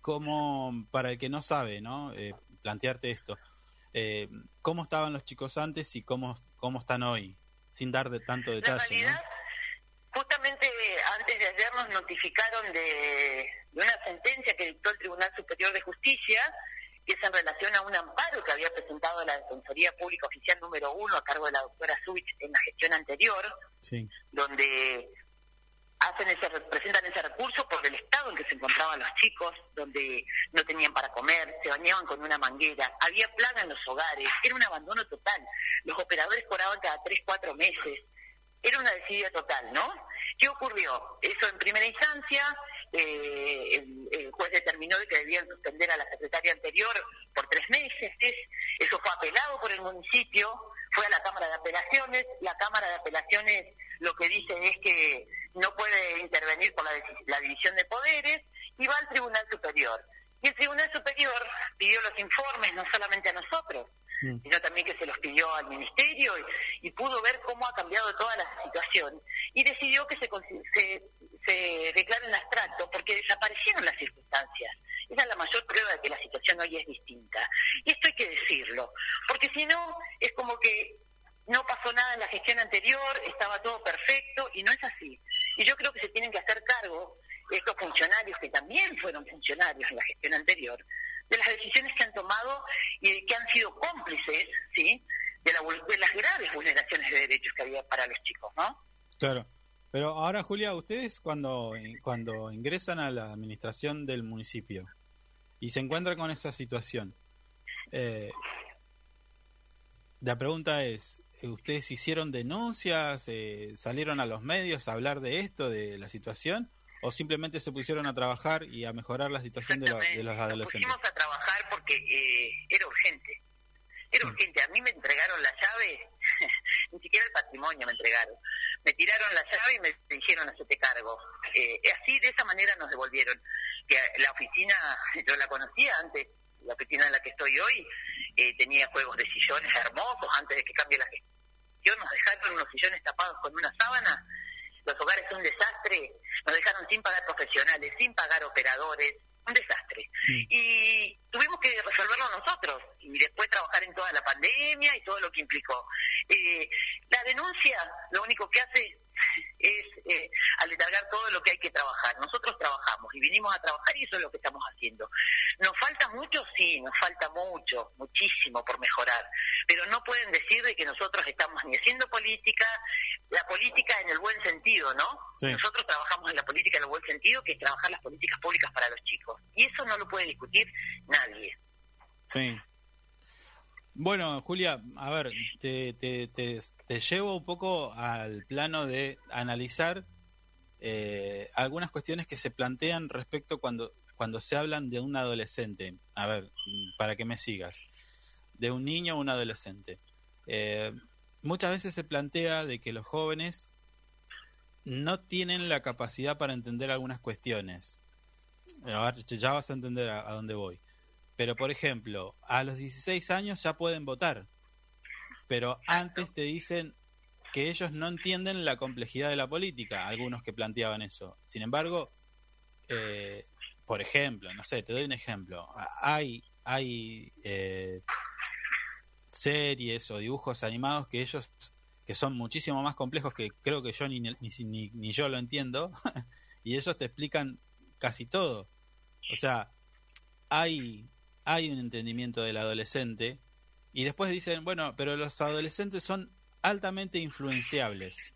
¿Cómo, para el que no sabe, ¿no? Eh, plantearte esto, eh, ¿cómo estaban los chicos antes y cómo, cómo están hoy? Sin dar de tanto detalle, realidad, justamente antes de ayer nos notificaron de, de una sentencia que dictó el Tribunal Superior de Justicia, que es en relación a un amparo que había presentado la Defensoría Pública Oficial número uno a cargo de la doctora Zubich en la gestión anterior, donde hacen ese, presentan ese recurso por el estado en que se encontraban los chicos, donde no tenían para comer, se bañaban con una manguera, había plaga en los hogares, era un abandono total. Los operadores cobraban cada tres, cuatro meses. Era una desidia total, ¿no? ¿Qué ocurrió? Eso en primera instancia, eh, el, el juez determinó de que debían suspender a la secretaria anterior por tres meses. Eso fue apelado por el municipio, fue a la Cámara de Apelaciones. La Cámara de Apelaciones lo que dice es que no puede intervenir por la, división de poderes y va al Tribunal Superior. Y el Tribunal Superior pidió los informes no solamente a nosotros, Mm. sino también que se los pidió al Ministerio y, y pudo ver cómo ha cambiado toda la situación y decidió que se, se declare en abstracto porque desaparecieron las circunstancias. Esa es la mayor prueba de que la situación hoy es distinta. Y esto hay que decirlo, porque si no, es como que no pasó nada en la gestión anterior, estaba todo perfecto y no es así. Y yo creo que se tienen que hacer cargo estos funcionarios que también fueron funcionarios en la gestión anterior, de las decisiones que han tomado y de que han sido cómplices, ¿sí? De, la de las graves vulneraciones de derechos que había para los chicos, ¿no? Claro. Pero ahora, Julia, ustedes cuando, cuando ingresan a la administración del municipio y se encuentran con esa situación, eh, la pregunta es, ¿ustedes hicieron denuncias, eh, salieron a los medios a hablar de esto, de la situación, o simplemente se pusieron a trabajar y a mejorar la situación de, la- de los Nos adolescentes? pusimos a trabajar porque eh, era urgente. Era urgente. A mí me entregaron la llave, ni siquiera el patrimonio me entregaron. Me tiraron la llave y me dijeron, hacete cargo. Eh, así, de esa manera nos devolvieron. Que la oficina, yo la conocía antes, la oficina en la que estoy hoy, eh, tenía juegos de sillones hermosos antes de que cambie la gestión. Nos dejaron unos sillones tapados con una sábana. Los hogares son un desastre. Nos dejaron sin pagar profesionales, sin pagar operadores. Un desastre. Y tuvimos que resolverlo nosotros y después trabajar en toda la pandemia y todo lo que implicó. Eh, la denuncia lo único que hace es eh, aletargar todo lo que hay que trabajar. Nosotros trabajamos y vinimos a trabajar y eso es lo que estamos haciendo. ¿Nos falta mucho? Sí, nos falta mucho, muchísimo por mejorar. Pero no pueden decir de que nosotros estamos ni haciendo política, la política en el buen sentido, ¿no? Sí. Nosotros trabajamos en la política en el buen sentido, que es trabajar las políticas públicas para los chicos. Y eso no lo puede discutir nadie. Sí. Bueno, Julia, a ver, te, te, te, te llevo un poco al plano de analizar eh, algunas cuestiones que se plantean respecto cuando, cuando se hablan de un adolescente. A ver, para que me sigas. De un niño o un adolescente. Eh, muchas veces se plantea de que los jóvenes no tienen la capacidad para entender algunas cuestiones. A ver, ya vas a entender a- a dónde voy. Pero, por ejemplo, a los 16 años ya pueden votar. Pero antes te dicen que ellos no entienden la complejidad de la política, algunos que planteaban eso. Sin embargo, eh, por ejemplo, no sé, te doy un ejemplo. Hay, hay eh, series o dibujos animados que ellos, que son muchísimo más complejos que creo que yo ni, ni, ni, ni yo lo entiendo, y ellos te explican casi todo. O sea, hay, hay un entendimiento del adolescente y después dicen, bueno, pero los adolescentes son altamente influenciables.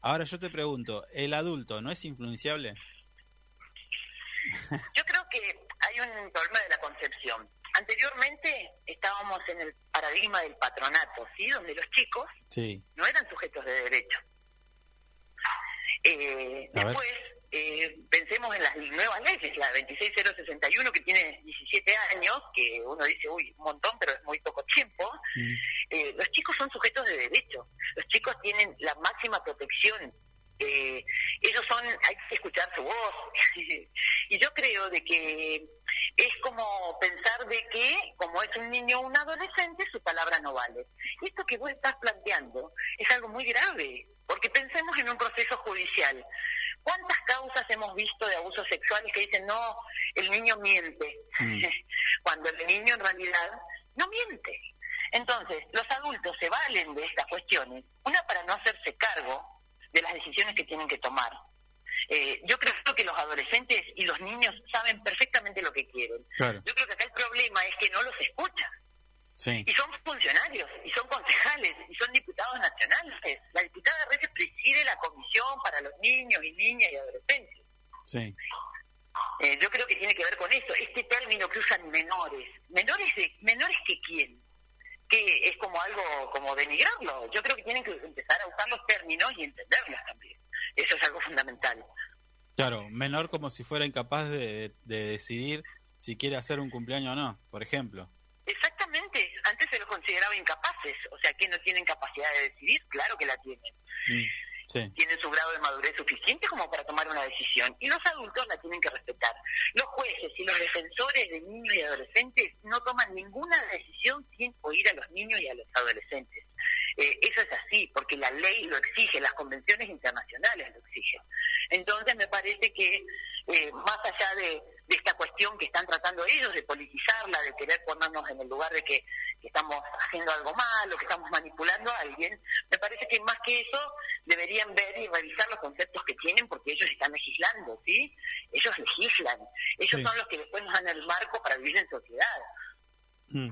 Ahora yo te pregunto, ¿el adulto no es influenciable? Yo creo que hay un problema de la concepción. Anteriormente estábamos en el paradigma del patronato, ¿sí? Donde los chicos Sí. no eran sujetos de derecho. Eh, ver. Eh, pensemos en las nuevas leyes, la 26061 que tiene 17 años, que uno dice, uy, un montón, pero es muy poco tiempo. Mm. Eh, los chicos son sujetos de derecho, los chicos tienen la máxima protección. Eh, ellos son, hay que escuchar su voz. y yo creo de que es como pensar de que, como es un niño o un adolescente, su palabra no vale. Y esto que vos estás planteando es algo muy grave, porque pensemos en un proceso judicial. ¿Cuántas causas hemos visto de abusos sexuales que dicen, no, el niño miente? Mm. Cuando el niño en realidad no miente. Entonces, los adultos se valen de estas cuestiones, una para no hacerse cargo de las decisiones que tienen que tomar. Eh, yo creo que los adolescentes y los niños saben perfectamente lo que quieren. Claro. Yo creo que acá el problema es que no los escuchan. Sí. Y son funcionarios, y son concejales, y son diputados nacionales. La diputada a veces preside la comisión para los niños y niñas y adolescentes. Sí. Eh, yo creo que tiene que ver con eso, este término que usan menores. ¿Menores de menores que quién? Que es como algo, como denigrarlo. Yo creo que tienen que empezar a usar los términos y entenderlos también. Eso es algo fundamental. Claro, menor como si fuera incapaz de, de decidir si quiere hacer un cumpleaños o no, por ejemplo. Los consideraba incapaces, o sea, que no tienen capacidad de decidir, claro que la tienen. Mm, Sí. tienen su grado de madurez suficiente como para tomar una decisión y los adultos la tienen que respetar. Los jueces y los defensores de niños y adolescentes no toman ninguna decisión sin oír a los niños y a los adolescentes. Eh, eso es así, porque la ley lo exige, las convenciones internacionales lo exigen. Entonces me parece que eh, más allá de, de esta cuestión que están tratando ellos, de politizarla, de querer ponernos en el lugar de que, que estamos haciendo algo malo, que estamos manipulando a alguien, me parece que más que eso deberían ver y revisar los conceptos que tienen porque ellos están legislando, ¿sí? Ellos legislan, ellos Sí. son los que después nos dan el marco para vivir en sociedad. Mm.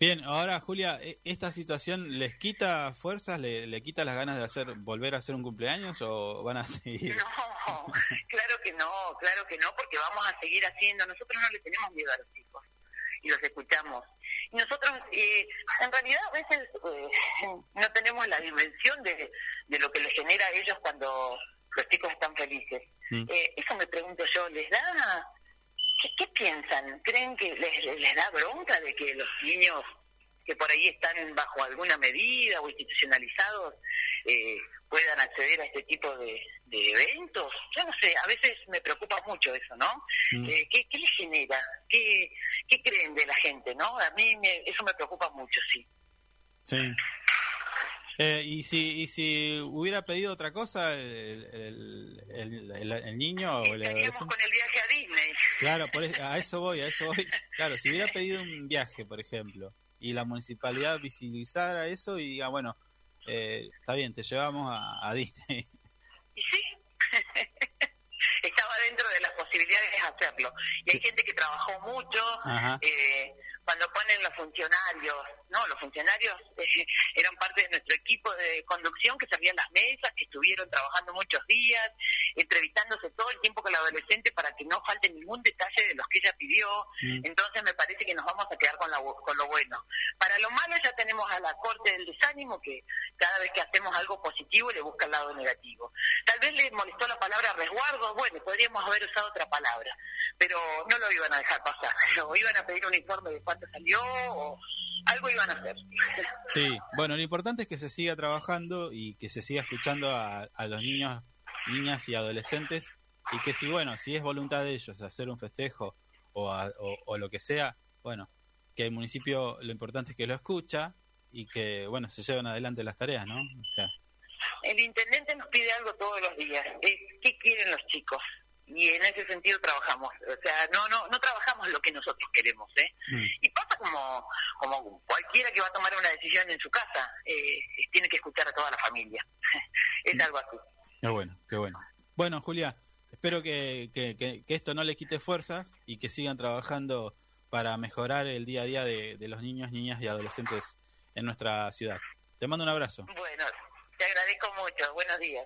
Bien, ahora Julia, ¿e- ¿esta situación les quita fuerzas, le, le quita las ganas de hacer volver a hacer un cumpleaños o van a seguir? No, claro que no, claro que no, porque vamos a seguir haciendo. Nosotros no le tenemos miedo a los chicos y los escuchamos. Y nosotros, eh, en realidad, a veces eh, no tenemos la dimensión de, de lo que les genera a ellos cuando los chicos están felices. Mm. Eh, eso me pregunto yo, ¿les da... ¿Qué, qué piensan? ¿Creen que les, les- les da bronca de que los niños que por ahí están bajo alguna medida o institucionalizados eh, puedan acceder a este tipo de, de eventos. Yo no sé, a veces me preocupa mucho eso, ¿no? Mm. Eh, ¿qué, ¿Qué les genera? ¿Qué, ¿Qué creen de la gente, no? A mí me- eso me preocupa mucho, sí. Sí. Eh, y si y si hubiera pedido otra cosa el, el, el- el- el niño o Estaríamos con el viaje a Disney. Claro, por e- a eso voy, a eso voy. Claro, si hubiera pedido un viaje, por ejemplo, y la municipalidad visibilizara eso y diga, bueno, eh, está bien, te llevamos a, a Disney. Y sí, estaba dentro de las posibilidades de hacerlo. Y hay gente que trabajó mucho, Ajá. eh, cuando ponen los funcionarios, no, los funcionarios eh, eran parte de nuestro equipo de conducción que servían las mesas, que estuvieron trabajando muchos días, entrevistándose todo el tiempo con la adolescente para que no falte ningún detalle de los que ella pidió. Mm. Entonces me parece que nos vamos a quedar con, la, con lo bueno. Para lo malo ya tenemos a la corte del desánimo que cada vez que hacemos algo positivo le busca el lado negativo. Tal vez le molestó la palabra resguardo, bueno, podríamos haber usado otra palabra, pero no lo iban a dejar pasar, o iban a pedir un informe de cuánto salió, o algo iban a hacer. Sí, bueno, lo importante es que se siga trabajando y que se siga escuchando a, a los niños, niñas y adolescentes y que si, bueno, si es voluntad de ellos hacer un festejo o, a- o, o lo que sea, bueno, que el municipio lo importante es que lo escucha y que, bueno, se lleven adelante las tareas, ¿no? O sea, El intendente nos pide algo todos los días, es qué quieren los chicos. Y en ese sentido trabajamos, o sea, no no no trabajamos lo que nosotros queremos, ¿eh? mm, Y pasa como, como cualquiera que va a tomar una decisión en su casa, eh, tiene que escuchar a toda la familia. es algo así. qué bueno, qué bueno. Bueno, Julia, espero que, que, que- que esto no le quite fuerzas y que sigan trabajando para mejorar el día a día de, de los niños, niñas y adolescentes en nuestra ciudad. Te mando un abrazo. Bueno, te agradezco mucho. Buenos días.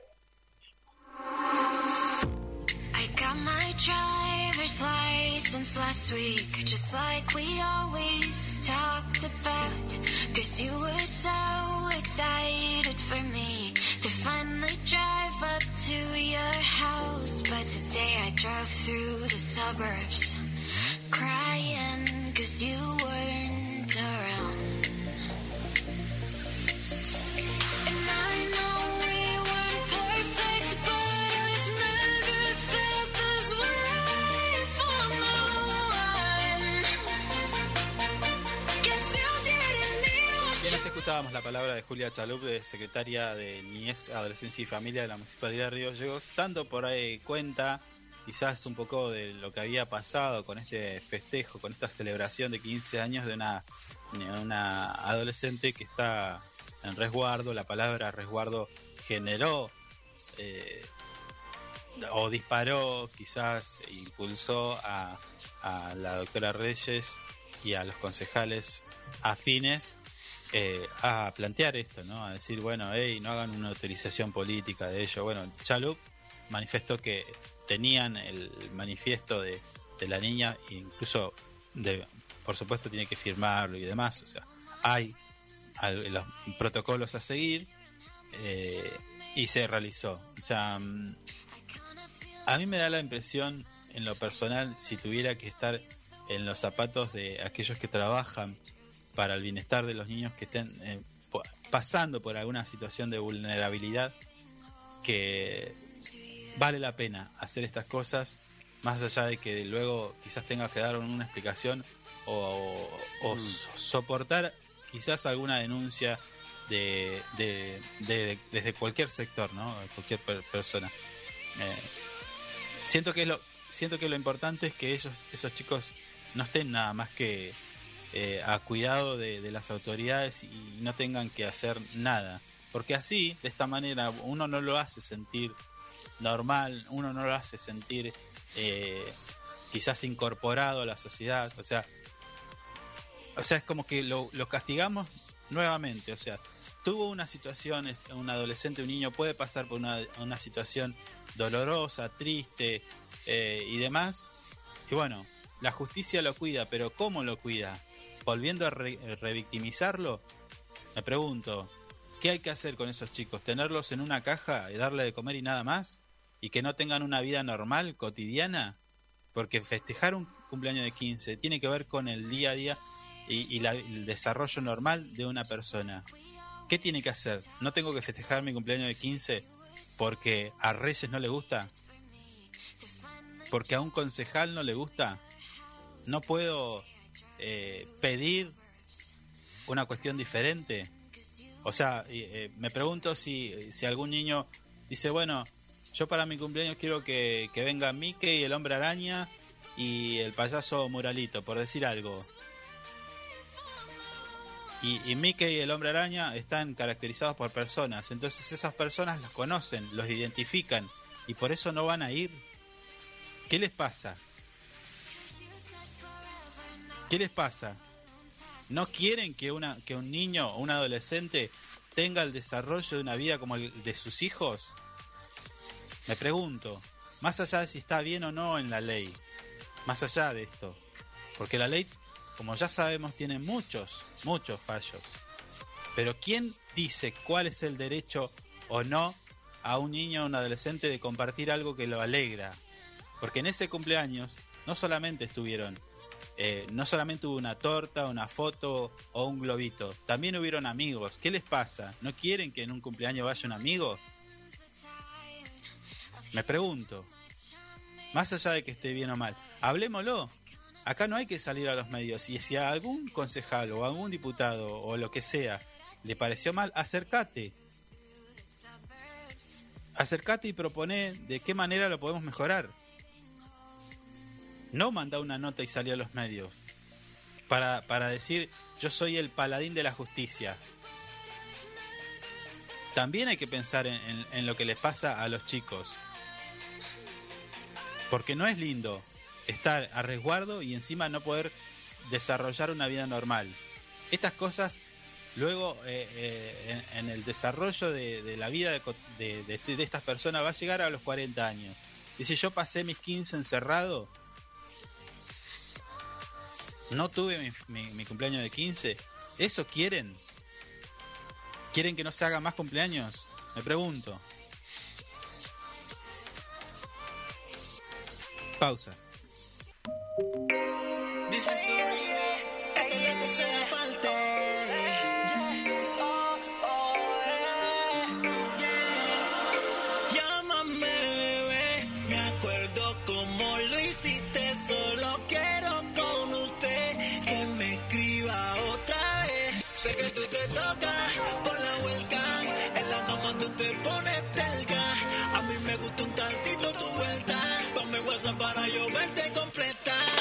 I got my driver's license last week, just like we always talked about. Cause you were so excited for me drove through the suburbs crying cause you weren't around. And I know we weren't perfect, but I've never felt this way for no one. Guess you didn't mean what Bien, así escuchábamos la palabra de Julia Chalup, de secretaria de Niñez, Adolescencia y Familia de la Municipalidad de Río Gallegos, dando por ahí cuenta quizás un poco de lo que había pasado con este festejo, con esta celebración de 15 años de una, adolescente que está en resguardo. La palabra resguardo generó eh, o disparó, quizás impulsó a, a la doctora Reyes y a los concejales afines eh, a plantear esto, ¿no? A decir, bueno, hey, no hagan una autorización política de ello. Bueno, Chalup manifestó que tenían el manifiesto de, de la niña, incluso, de, por supuesto, tiene que firmarlo y demás. O sea, hay los protocolos a seguir eh, y se realizó. O sea, mm, a mí me da la impresión, en lo personal, si tuviera que estar en los zapatos de aquellos que trabajan para el bienestar de los niños que estén eh, pasando por alguna situación de vulnerabilidad, que vale la pena hacer estas cosas, más allá de que luego quizás tengas que dar una explicación o, o so- soportar quizás alguna denuncia de, de- de- desde cualquier sector, ¿no? Cualquier per- persona. Eh, siento que es lo siento que lo importante es que ellos esos chicos no estén nada más que eh, a cuidado de, de las autoridades y no tengan que hacer nada porque así de esta manera uno no lo hace sentir normal uno no lo hace sentir eh, quizás incorporado a la sociedad o sea o sea es como que lo, lo castigamos nuevamente o sea tuvo una situación un adolescente un niño puede pasar por una, una situación dolorosa triste eh, y demás. Y bueno, la justicia lo cuida, pero ¿cómo lo cuida? ¿Volviendo a re- revictimizarlo? Me pregunto, ¿qué hay que hacer con esos chicos? ¿Tenerlos en una caja y darle de comer y nada más? ¿Y que no tengan una vida normal, cotidiana? Porque festejar un cumpleaños de 15 tiene que ver con el día a día y, el desarrollo normal de una persona. ¿Qué tiene que hacer? ¿No tengo que festejar mi cumpleaños de 15 porque a Reyes no le gusta? porque a un concejal no le gusta, no puedo eh, pedir una cuestión diferente. O sea, eh, me pregunto si, si algún niño dice, bueno, yo para mi cumpleaños quiero que, que venga Mickey, el hombre araña y el payaso Muralito, por decir algo. Y, y Mickey y el hombre araña están caracterizados por personas, entonces esas personas los conocen, los identifican y por eso no van a ir. ¿Qué les pasa? ¿Qué les pasa? ¿No quieren que, una, que un niño o un adolescente tenga el desarrollo de una vida como el de sus hijos? Me pregunto, más allá de si está bien o no en la ley, más allá de esto, porque la ley, como ya sabemos, tiene muchos, muchos fallos. Pero ¿quién dice cuál es el derecho o no a un niño o un adolescente de compartir algo que lo alegra? Porque en ese cumpleaños no solamente estuvieron, eh, no solamente hubo una torta, una foto o un globito, también hubieron amigos. ¿Qué les pasa? ¿No quieren que en un cumpleaños vaya un amigo? Me pregunto, más allá de que esté bien o mal, hablémoslo. Acá no hay que salir a los medios. Y si a algún concejal o a algún diputado o lo que sea le pareció mal, acércate. Acércate y propone de qué manera lo podemos mejorar. No manda una nota y salir a los medios para, para decir yo soy el paladín de la justicia. También hay que pensar en, en- en lo que les pasa a los chicos. Porque no es lindo estar a resguardo y encima no poder desarrollar una vida normal. Estas cosas luego eh, eh, en, el desarrollo de, la vida de, de, este, de, estas personas va a llegar a los 40 años. Y si yo pasé mis 15 encerrado, no tuve mi, mi cumpleaños de 15, ¿eso quieren? ¿Quieren que no se haga más cumpleaños? Me pregunto. Pausa. Dices tú, esta es la tercera parte. Llámame, bebé. Me acuerdo cómo lo hiciste. Solo quiero con usted que me escriba otra vez. Sé que tú te tocas por la vuelta. En la cama tú te pones. para yo verte completar.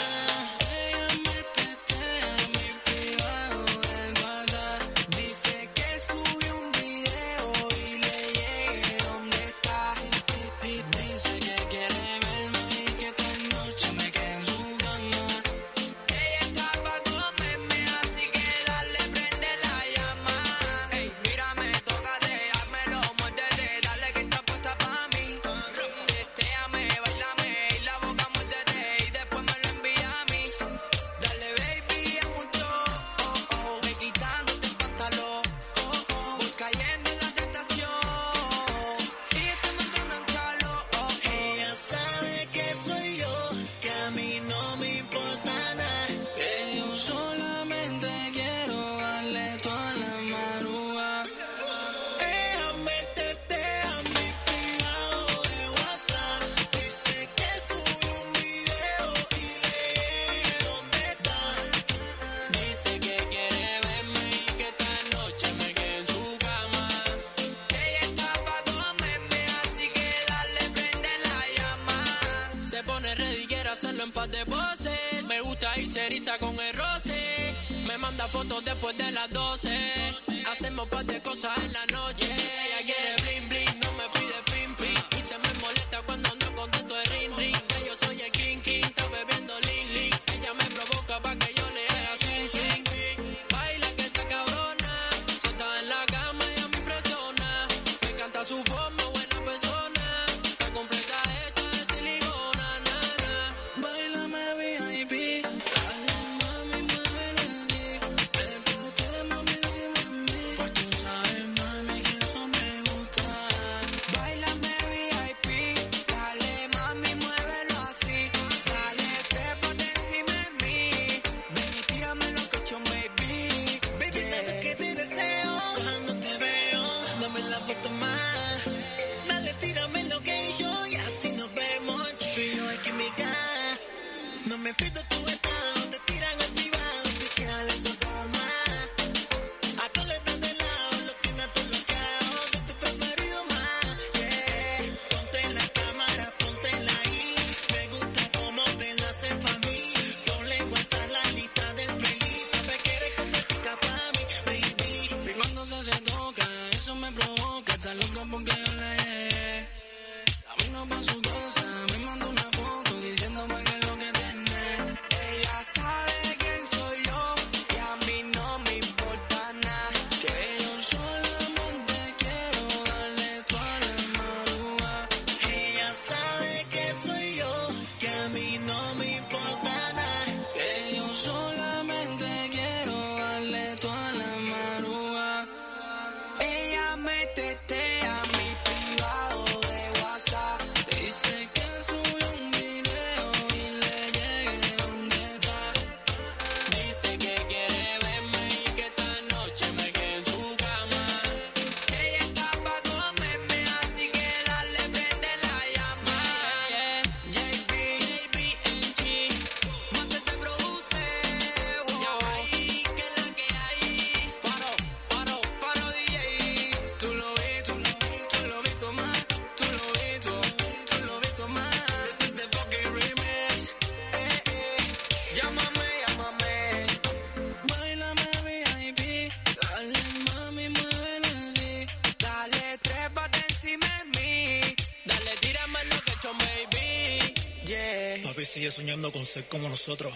soñando con ser como nosotros.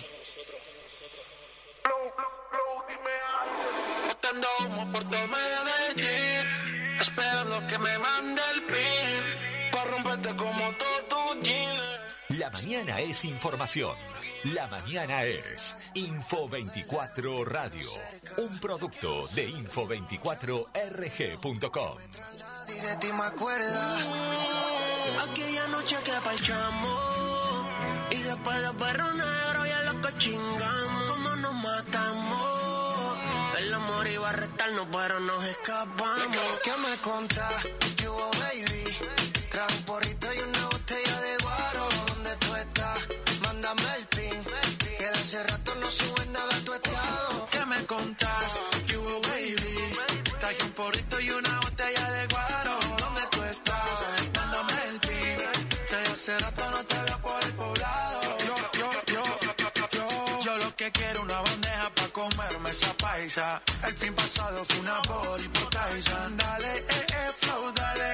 que me mande el pin, para romperte como todo La mañana es información. La mañana es Info24 Radio, un producto de info24rg.com. Aquella noche que parchamos y después de perro negro ya lo que chingamos Como nos matamos El amor iba a restarnos pero nos escapamos ¿Qué me contás? ¿Qué hubo baby? Trajo un porrito y una botella de guaro ¿Dónde tú estás? Mándame el pin Que de hace rato no sube nada a tu estado ¿Qué me contás? ¿Qué hubo, baby? Traje un porrito y una botella de guaro. ¿Dónde tú estás? Mándame el pin. Que de hace rato comerme esa paisa. El fin pasado fue una body por Tyson. Dale, eh, eh, flow, dale.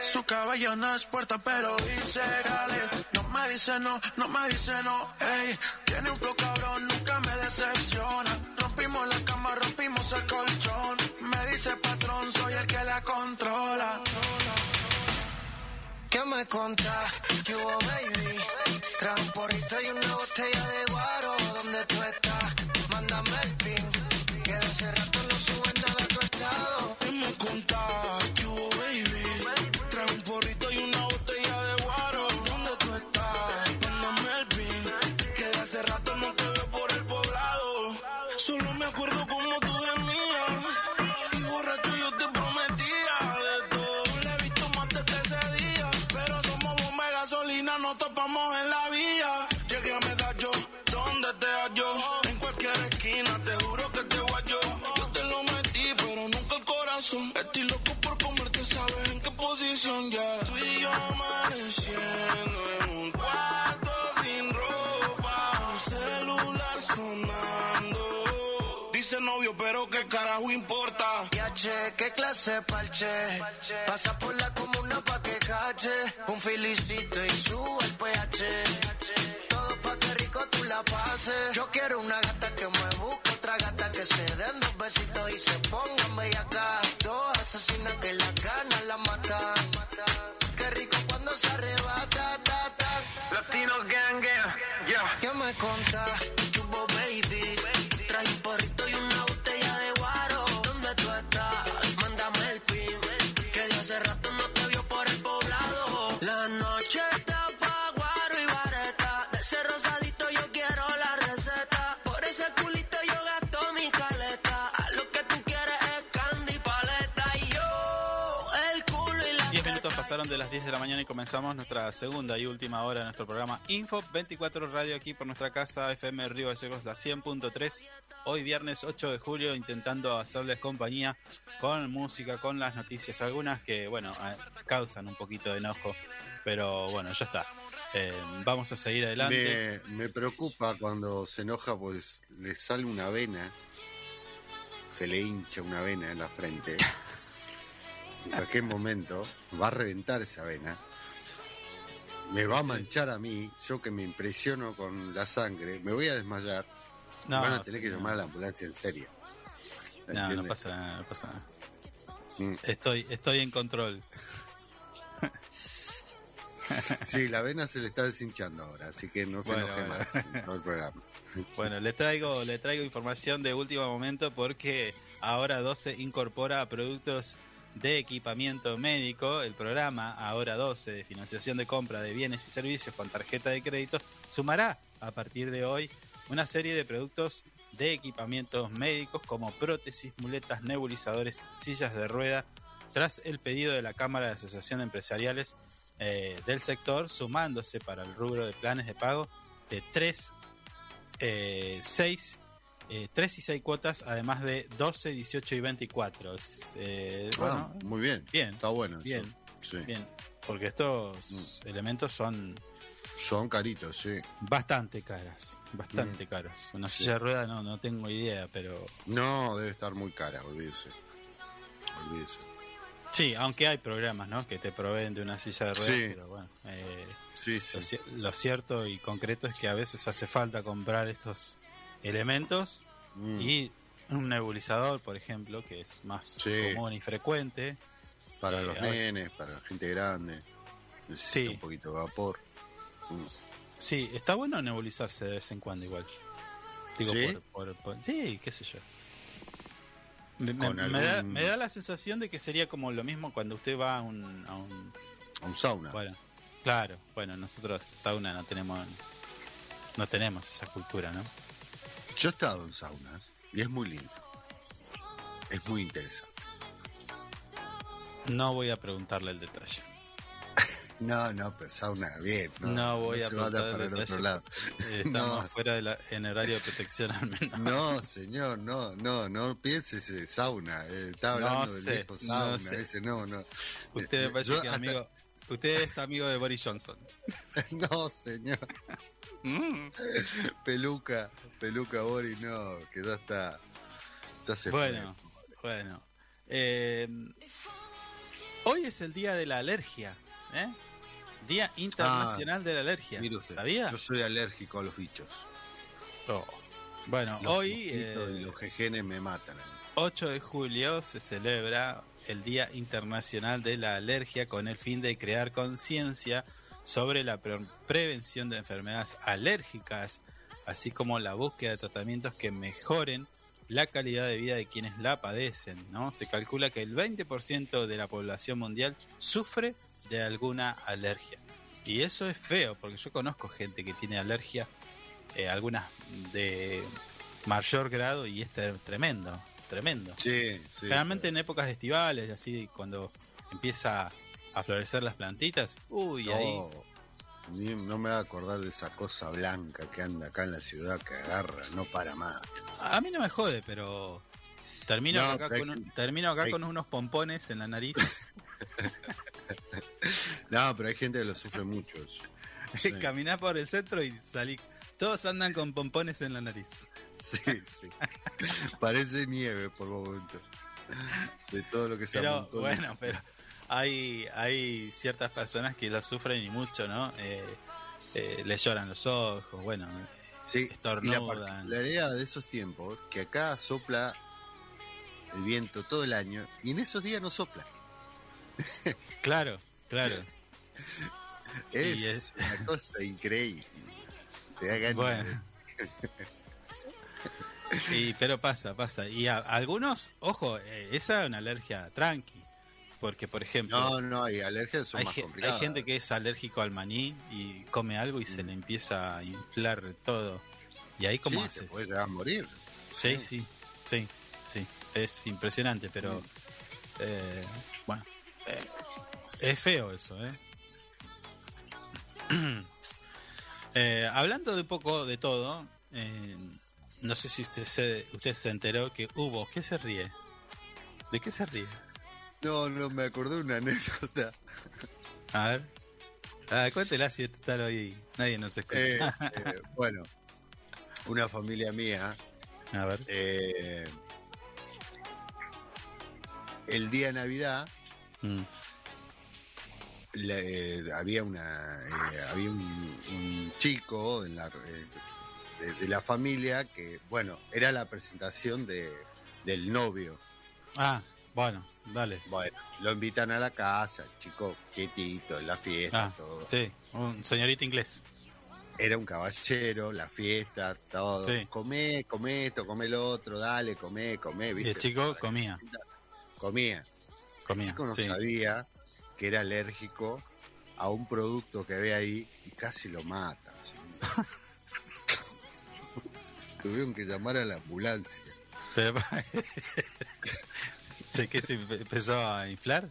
Su cabello no es puerta, pero dice dale. No me dice no, no me dice no, ey. Tiene un flow cabrón, nunca me decepciona. Rompimos la cama, rompimos el colchón. Me dice patrón, soy el que la controla. ¿Qué me contás? ¿Qué hubo, baby? Porrito y una botella de guaro. ¿Dónde tú estás? Que Estoy loco por comerte, ¿sabes en qué posición ya? Tú y yo amaneciendo en un cuarto sin ropa. Un celular sonando. Dice novio, pero qué carajo importa. Yache, qué clase parche. Pasa por la comuna pa' que cache. Un felicito y sube el pH. Todo pa' que rico tú la pases. Yo quiero una gata que me busque, que se den dos besitos y se pongan acá. Dos asesinas que las ganas la matan. Qué rico cuando se arrebata, ta, ta. Latino gang, gang, yeah. ¿Qué me contás? Pasaron de las 10 de la mañana y comenzamos nuestra segunda y última hora de nuestro programa Info 24 Radio aquí por nuestra casa FM Río Gallegos, la 100.3. Hoy viernes 8 de julio intentando hacerles compañía con música, con las noticias, algunas que, bueno, causan un poquito de enojo, pero bueno, ya está. Eh, vamos a seguir adelante. Me, me preocupa cuando se enoja, pues le sale una vena, se le hincha una vena en la frente. En cualquier momento va a reventar esa vena. Me va a manchar a mí, yo que me impresiono con la sangre, me voy a desmayar. No, Van a tener sí, que no. llamar a la ambulancia en serio. No, no pasa nada, no pasa nada. Mm. Estoy, estoy en control. Sí, la vena se le está deshinchando ahora, así que no se Bueno, enoje bueno. más en todo el programa. Bueno, le traigo, le traigo información de último momento porque ahora 12 incorpora productos de equipamiento médico. El programa Ahora 12 de financiación de compra de bienes y servicios con tarjeta de crédito sumará a partir de hoy una serie de productos de equipamientos médicos como prótesis, muletas, nebulizadores, sillas de rueda, tras el pedido de la Cámara de Asociación de Empresariales eh, del sector, sumándose para el rubro de planes de pago de 3 eh, 6, eh, 3 y 6 cuotas, además de 12, 18 y 24. Es, eh, Ah, bueno, muy bien. bien, Está bueno. eso. bien, Sí. bien, porque estos elementos son Son caritos, sí. bastante caras, bastante caros. Una Sí. silla de rueda no, no tengo idea, pero No, debe estar muy cara, olvídese. Olvídese. sí, aunque hay programas ¿no? que te proveen de una silla de ruedas, Sí. pero bueno, eh, Sí, sí. lo cierto y concreto es que a veces hace falta comprar estos elementos Mm. y un nebulizador, por ejemplo, que es más Sí. común y frecuente. Para Eh, los veces- nenes, para la gente grande. Necesita Sí. un poquito de vapor. Mm. Sí, está bueno nebulizarse de vez en cuando igual. Digo, ¿Sí? por, por- por- sí, qué sé yo. Me, me- Con me da, me da la sensación de que sería como lo mismo cuando usted va a un... A un A un sauna. bueno, claro, bueno, nosotros sauna no tenemos no tenemos esa cultura, ¿no? Yo he estado en saunas y es muy lindo. Es muy interesante. No voy a preguntarle el detalle. No, no, pero sauna bien. No, No, voy a se vaya preguntarle para el el otro detalle. lado. Eh, Estamos No. fuera de la, en horario de protección al menos. No, señor, no, no, no pienses ese sauna. eh, está hablando No del sé, viejo no sauna, sé. ese no, no. Usted me Eh, parece yo que hasta- amigo... Usted es amigo de Boris Johnson. No, señor. Peluca, peluca Boris, no, que ya está. Ya se Bueno, bueno. Eh, hoy es el día de la alergia, ¿eh? Día Internacional de la fue. Alergia. Mire usted, ¿Sabía? Yo soy alérgico a los bichos. Oh. Bueno, Los hoy, eh, los jejenes me matan. a mí. 8 de julio, se celebra el Día Internacional de la Alergia con el fin de crear conciencia sobre la pre- prevención de enfermedades alérgicas, así como la búsqueda de tratamientos que mejoren la calidad de vida de quienes la padecen. ¿no? Se calcula que el 20% de la población mundial sufre de alguna alergia. Y eso es feo, porque yo conozco gente que tiene alergia, eh, algunas de mayor grado, y este es tremendo, tremendo. Sí, sí. Generalmente en épocas estivales, así cuando empieza a florecer las plantitas, uy, ahí. No, ni- no me va a acordar de esa cosa blanca que anda acá en la ciudad que agarra, no para más. A mí no me jode, pero termino No, acá, pero con, un- termino acá hay- con unos pompones en la nariz. No, pero hay gente que lo sufre mucho eso. Sí. Caminás por el centro y salí. Todos andan con pompones en la nariz. Sí, sí. Parece nieve por momentos. De todo lo que se Pero amontona. bueno, pero hay, hay ciertas personas que lo sufren y mucho, ¿no? Eh, eh, le lloran los ojos, bueno, Sí, y la estornudan. particularidad de esos tiempos, que acá sopla el viento todo el año y en esos días no sopla. claro, claro. Es, una cosa increíble. Te da ganas Bueno. de- Y, pero pasa, pasa. Y a, algunos, ojo, eh, esa es una alergia tranqui. Porque, por ejemplo, No, no, hay alergias son hay, más complicadas. hay gente que es alérgico al maní y come algo y se le empieza a inflar todo. Y ahí, ¿cómo sí, haces? se puede llegar a morir. Sí, sí, sí, sí. Es impresionante, pero. eh, bueno. eh, es feo eso, ¿eh? Eh, hablando de un poco de todo, eh, no sé si usted se, usted se enteró que hubo. ¿Qué se ríe? ¿De qué se ríe? No, no, me acordé de una anécdota. A ver. Ah, cuéntela si está hoy. Nadie nos escucha. Eh, eh, bueno, una familia mía, A ver. eh, el día de Navidad Mm. había una eh, había un, un chico en la, de, de la familia que bueno era la presentación de del novio Ah, bueno, dale. bueno lo invitan a la casa el chico quietito en la fiesta Ah, todo sí, un señorito inglés. era un caballero la fiesta todo Sí. comé comé esto comé lo otro dale comé comé Y ¿viste? el chico comía, comía el comía. chico no sí. sabía que era alérgico a un producto que ve ahí y casi lo matan. ¿sí? Tuvieron que llamar a la ambulancia. Pero, ¿Se, ¿Qué se empezó a inflar?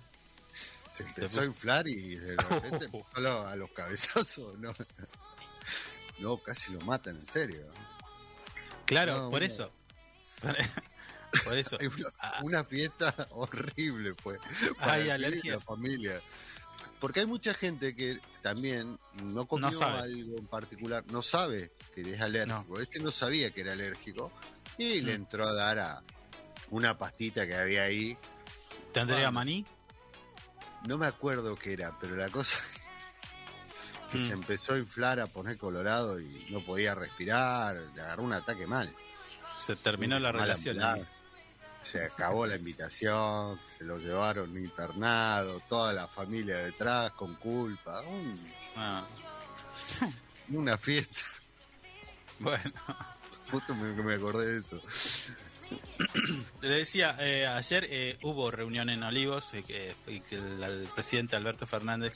Se empezó a inflar y de repente empezó a los, cabezazos. No, no, casi lo matan, en serio. Claro, No, por eso. Por, eso. Hay una, Ah. una fiesta horrible fue. Hay el pibe y alergias. La familia. Porque hay mucha gente que también no comió algo en particular, no sabe que es alérgico. Este no sabía que era alérgico y le Mm. entró a dar a una pastita que había ahí. ¿Tendría maní? No me acuerdo qué era, pero la cosa que Mm. se empezó a inflar, a poner colorado y no podía respirar, le agarró un ataque mal. Se terminó la relación. ambulancia. Se acabó la invitación, se lo llevaron internado, toda la familia detrás con culpa. Un- Ah, una fiesta. bueno. Justo me, me acordé de eso. Le decía, eh, ayer eh, hubo reunión en Olivos, eh, que, el, presidente Alberto Fernández,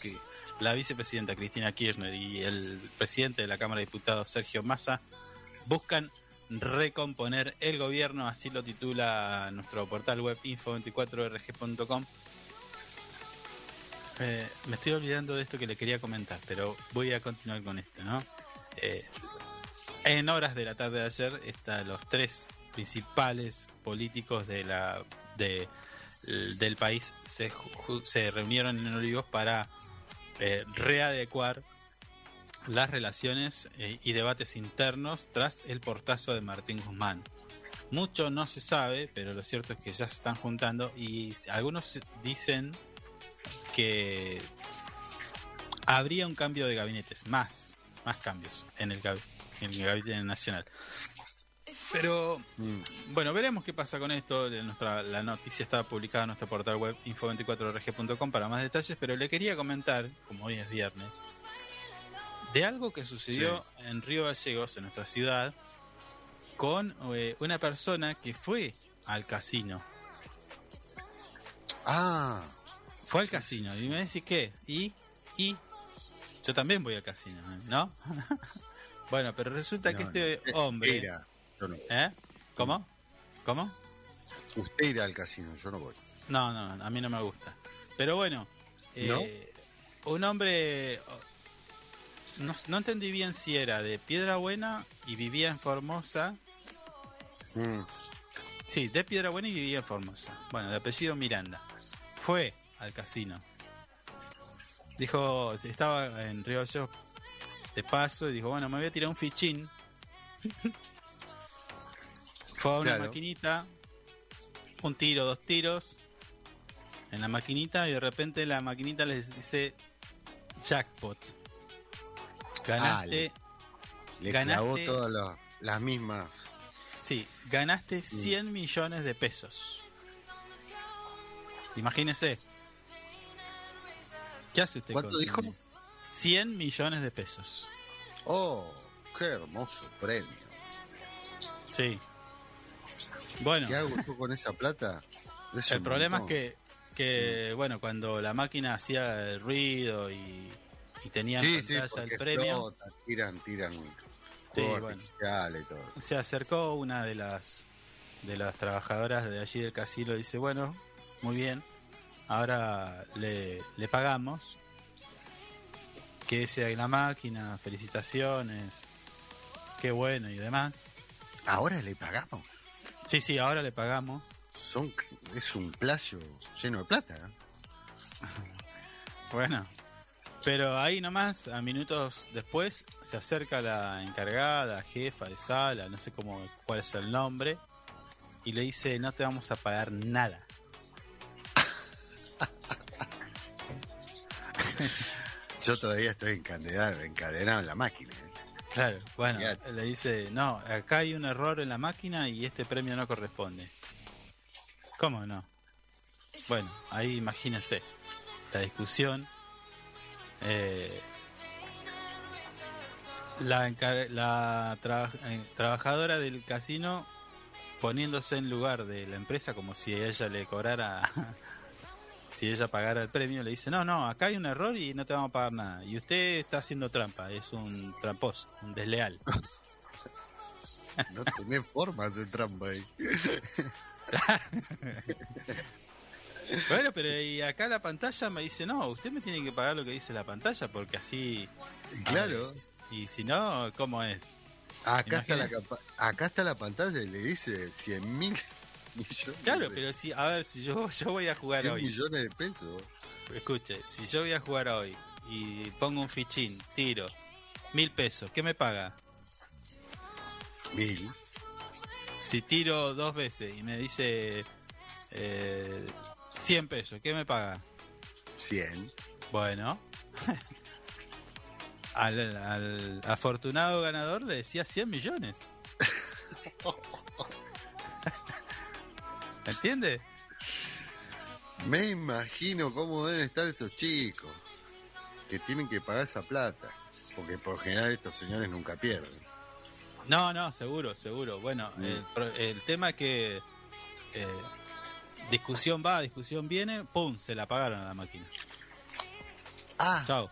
la vicepresidenta Cristina Kirchner y el presidente de la Cámara de Diputados Sergio Massa buscan recomponer el gobierno, así lo titula nuestro portal web info24rg.com. Eh, me estoy olvidando de esto que le quería comentar, pero voy a continuar con esto, ¿no? En horas de la tarde de ayer, está los tres principales políticos de la de, del país se, se reunieron en Olivos para eh, readecuar las relaciones eh, y debates internos tras el portazo de Martín Guzmán. Mucho no se sabe, pero lo cierto es que ya se están juntando y algunos dicen que habría un cambio de gabinetes, más, más cambios en el, en el gabinete nacional. Pero Mm. bueno, veremos qué pasa con esto. Nuestra, la noticia está publicada en nuestro portal web info24rg.com para más detalles, pero le quería comentar, como hoy es viernes, de algo que sucedió en Río Gallegos, en nuestra ciudad, con eh, una persona que fue al casino. Ah, Fue al casino y me decís qué, y, y yo también voy al casino, ¿no? bueno, pero resulta que este no. hombre... Era, yo no. ¿Eh? ¿Cómo? ¿Cómo? Usted irá al casino, yo no voy. No, no, a mí no me gusta. Pero bueno, ¿No? eh, un hombre, no, no entendí bien si era de Piedra Buena y vivía en Formosa. Mm. Sí, de Piedra Buena y vivía en Formosa. Bueno, de apellido Miranda. Fue al casino. Dijo, estaba en Río de paso y dijo, bueno, me voy a tirar un fichín. Fue a una Claro. maquinita, un tiro, dos tiros en la maquinita y de repente la maquinita les dice jackpot. Ganaste, Le Ganaste- clavó todas las, las mismas. sí, ganaste 100 millones de pesos. Imagínese. ¿Qué hace usted ¿Cuánto con dijo? 100 100 millones de pesos. Oh, qué hermoso premio. Sí. Bueno, ¿Qué hago yo con esa plata? El problema es que, que bueno, cuando la máquina hacía el ruido y, y tenía en Sí, sí, pantalla porque el premio, flotan, tiran, tiran Sí, bueno. y todo. se acercó una de las de las trabajadoras de allí del casino y dice, bueno, muy bien, ahora le, le pagamos, que sea en la máquina, felicitaciones, qué bueno y demás. Ahora le pagamos. Sí, sí, ahora le pagamos. Son, es un playo lleno de plata. Bueno, pero ahí nomás, a minutos después, se acerca la encargada, jefa de sala, no sé cómo, cuál es el nombre, y le dice, no te vamos a pagar nada. Yo todavía estoy encadenado, encadenado en la máquina. ¿eh? Claro, bueno, le dice, no, acá hay un error en la máquina y este premio no corresponde. ¿Cómo no? Bueno, ahí imagínense la discusión. eh, la la eh, trabajadora del casino poniéndose en lugar de la empresa como si ella le cobrara, si ella pagara el premio, le dice, no, no, acá hay un error y no te vamos a pagar nada. Y usted está haciendo trampa, es un tramposo, un desleal. No tenés forma de trampa ahí. Bueno, pero y acá la pantalla me dice, no, usted me tiene que pagar lo que dice la pantalla porque así... Claro, Y si no, ¿cómo es? acá está, la acá está la pantalla y le dice 100 mil millones. Claro, de- pero si, a ver, si yo, yo voy a jugar 100 hoy, millones de pesos. escuche, si yo voy a jugar hoy y pongo un fichín, tiro, mil pesos, ¿qué me paga? Mil. Si tiro dos veces y me dice eh, 100 pesos, ¿qué me paga? 100. Bueno. al, al afortunado ganador le decía 100 millones. ¿Entiendes? Me imagino cómo deben estar estos chicos que tienen que pagar esa plata. Porque por general estos señores nunca pierden. No, no, seguro, seguro. Bueno, Mm. el tema es que eh, discusión va, discusión viene, ¡pum! Se la pagaron a la máquina. Ah, Chao.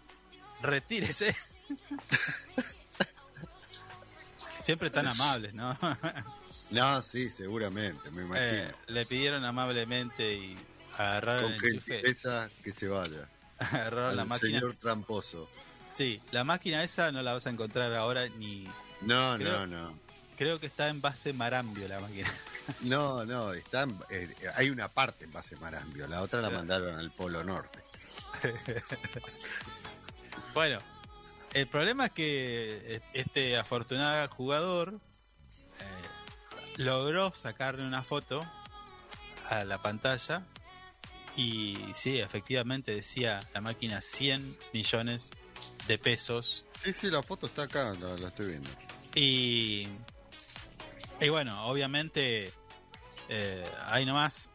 Retírese. Siempre tan amables, ¿no? no, sí, seguramente, me imagino. Eh, le pidieron amablemente y agarraron Con gentileza que se vaya. Agarraron la máquina. señor tramposo. Sí, la máquina esa no la vas a encontrar ahora ni. No, Creo- no, no. Creo que está en base Marambio la máquina. No, no, están, eh, hay una parte en base Marambio, la otra la Claro. mandaron al Polo Norte. Bueno, el problema es que eh, este afortunado jugador eh, logró sacarle una foto a la pantalla y sí, efectivamente decía la máquina 100 millones de pesos Sí, sí, la foto está acá, la, la estoy viendo. y, y bueno, obviamente eh, ahí nomás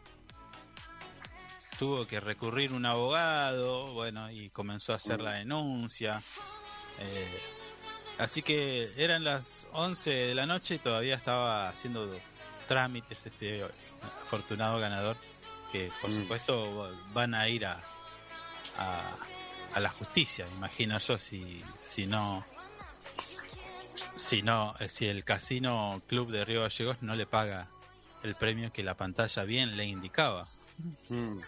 tuvo que recurrir un abogado, bueno, y comenzó a hacer la denuncia. eh, así que eran las 11 de la noche y todavía estaba haciendo trámites este afortunado ganador, que por Mm. supuesto van a ir a, a, a la justicia, imagino yo, si, si no si no, eh, si el casino club de Río Gallegos no le paga el premio que la pantalla bien le indicaba. Mm.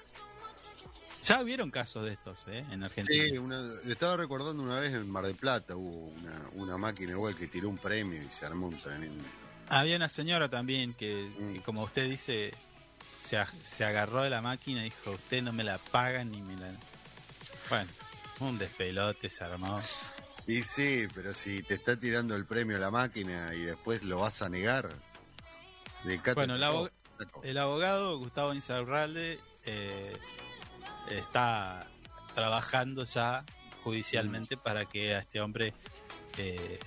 Ya hubieron casos de estos, ¿eh? En Argentina. Sí, una- estaba recordando una vez en Mar del Plata hubo una, una máquina igual que tiró un premio y se armó un tremendo. Había una señora también que, Mm. que como usted dice, se, se agarró de la máquina y dijo, usted no me la paga ni me la... Bueno, un despelote se armó. Y sí, pero si te está tirando el premio a la máquina y después lo vas a negar. dedicate Bueno, el abogado Gustavo Insaurralde eh, está trabajando ya judicialmente para que a este hombre eh,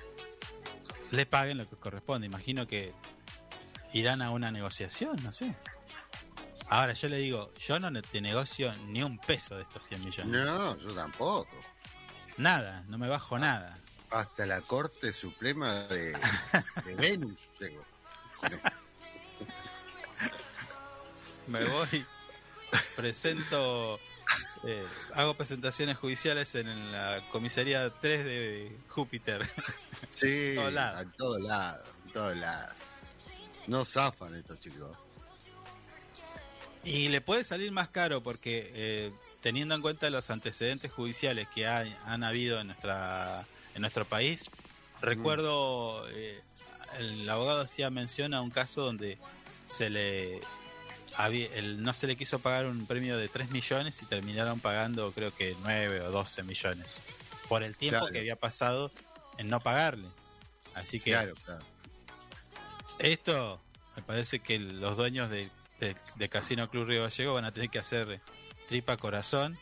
le paguen lo que corresponde. Imagino que irán a una negociación, no sé. Ahora yo le digo, yo no te negocio ni un peso de estos 100 millones. No, yo tampoco. Nada, no me bajo nada. Hasta la Corte Suprema de, de Venus llego. Me voy, presento, eh, hago presentaciones judiciales en la comisaría 3 de Júpiter. Sí, lados. a todos lados, a todos lados. No zafan estos chicos. Y le puede salir más caro porque eh, teniendo en cuenta los antecedentes judiciales que hay- han habido en nuestra en nuestro país, recuerdo eh, el abogado hacía mención a un caso donde se le había- el- no se le quiso pagar un premio de 3 millones y terminaron pagando creo que 9 o 12 millones por el tiempo Claro. que había pasado en no pagarle. Así que Claro, claro. esto me parece que los dueños de, de- de Casino Club Río Gallego van a tener que hacer tripa corazón.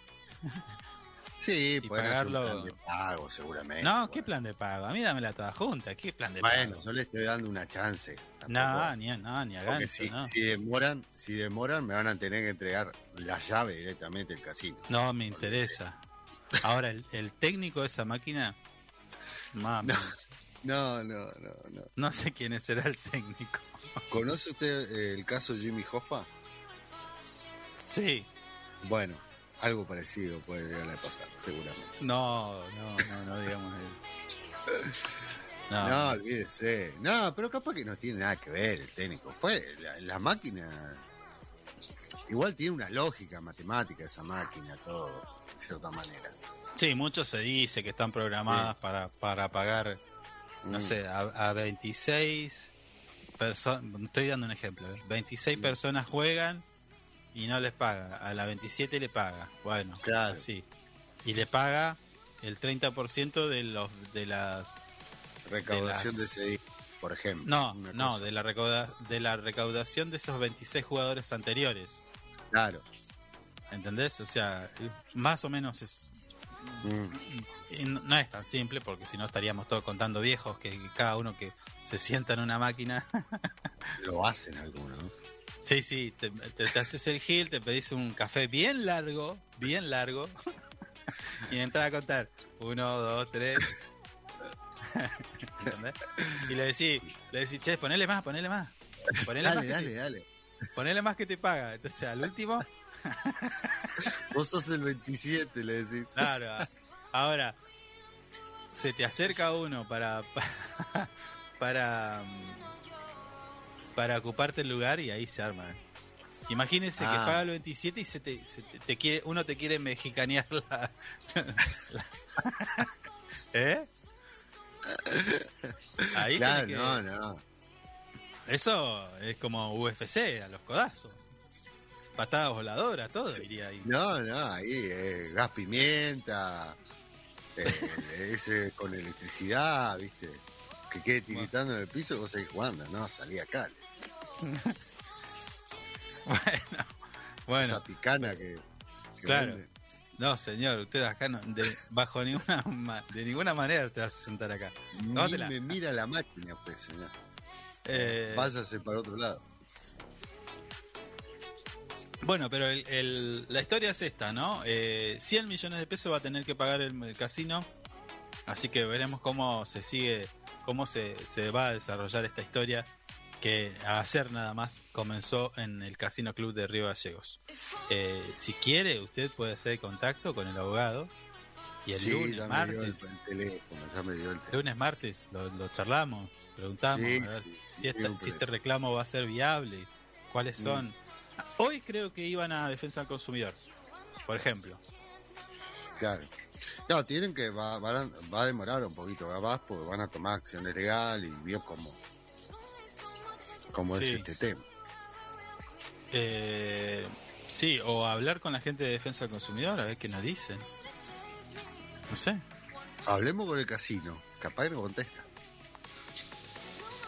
Sí, Y pueden hacer un plan de pago seguramente. No, bueno. ¿qué plan de pago? A mí dámela toda junta. ¿Qué plan de Bueno, pago? yo le estoy dando una chance. No, ni, no, ni a Porque ganso, si, no. si demoran, si demoran, me van a tener que entregar la llave directamente del casino. No me interesa. Ahora, el, el técnico de esa máquina, mami, No, no, no, no. no sé quién será el técnico. ¿Conoce usted eh, el caso Jimmy Hoffa? Sí, Bueno, algo parecido puede llegar a pasar, seguramente. no, no, no, no digamos eso. No, No, olvídese. No, pero capaz que no tiene nada que ver el técnico. Fue la, la máquina. Igual tiene una lógica matemática esa máquina, todo, de cierta manera. Sí, mucho se dice que están programadas para, para pagar, no Mm. sé, a, a 26 personas, estoy dando un ejemplo, ¿eh? 26 personas juegan y no les paga, a la 27 le paga, bueno, Claro. así. Y le paga el 30% de los de las Recaudación De de, las- ese día, por ejemplo. no, no, cosa. de la recauda, de la recaudación de esos 26 jugadores anteriores. Claro. ¿Entendés? O sea, más o menos es Mm. No, es tan simple porque si no estaríamos todos contando viejos que cada uno que se sienta en una máquina. Lo hacen algunos, ¿no? Sí, sí, te, te- te haces el gil, te pedís un café bien largo, bien largo, y entras a contar. Uno, dos, tres. ¿Entendés? y le decís, le decís, che, ponele más, ponele más. Ponele más, Dale, que dale, te, dale. ponele más que te paga. Entonces, al último, Vos sos el 27, le decís. Claro. Ahora, se te acerca uno para para para, para ocuparte el lugar y ahí se arma. Imagínense que Ah. paga el 27 y se te, se te- te quiere, uno te quiere mexicanear la, la- ¿Eh? Ahí claro, que- no, no. Eso es como UFC, a los codazos. Patadas voladoras, todo iría ahí. No, no, ahí eh, gas pimienta, eh, ese con electricidad, ¿viste? Que quede tiritando en el piso, vos seguís jugando, ¿no? Salí acá. Bueno, bueno. Esa picana que, que Claro. vende. No, señor, usted acá no, de, bajo ninguna de ninguna manera te vas a sentar acá. Ni me mira la máquina, pues, señor. Eh, Váyase para otro lado. bueno, pero el- el- la historia es esta, ¿no? Eh, 100 millones de pesos va a tener que pagar el, el casino, así que veremos cómo se sigue, cómo se, se va a desarrollar esta historia que a hacer nada más comenzó en el Casino Club de Río Gallegos. Eh, si quiere, usted puede hacer contacto con el abogado y el sí, lunes, ya me dio el, martes, el teléfono, ya me dio el teléfono. lunes, martes, lo, lo charlamos, preguntamos Sí, a ver sí, si, esta- siempre. si este reclamo va a ser viable, cuáles son. Hoy creo que iban a defensa del consumidor, por ejemplo. Claro. No, tienen que, va, van a, va a demorar un poquito más porque van a tomar acciones legales y vio cómo, cómo es este tema. Eh, sí, o hablar con la gente de defensa del consumidor, a ver qué nos dicen. No sé. Hablemos con el casino, capaz no contesta.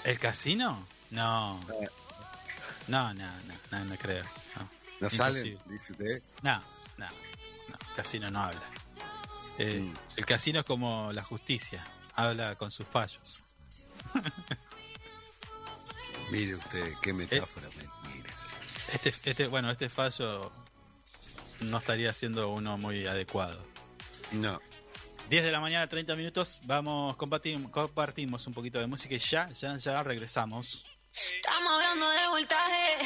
¿El casino? No. No, no, no, no, no creo. No, ¿No salen? Dice usted. no, no, no, el casino no habla. Eh, Mm. El casino es como la justicia, habla con sus fallos. Mire usted, qué metáfora me mira. Este, este, bueno, este fallo no estaría siendo uno muy adecuado. No. 10 de la mañana, 30 minutos, vamos, compartimos, compartimos un poquito de música y ya, ya, ya regresamos. Estamos hablando de voltaje.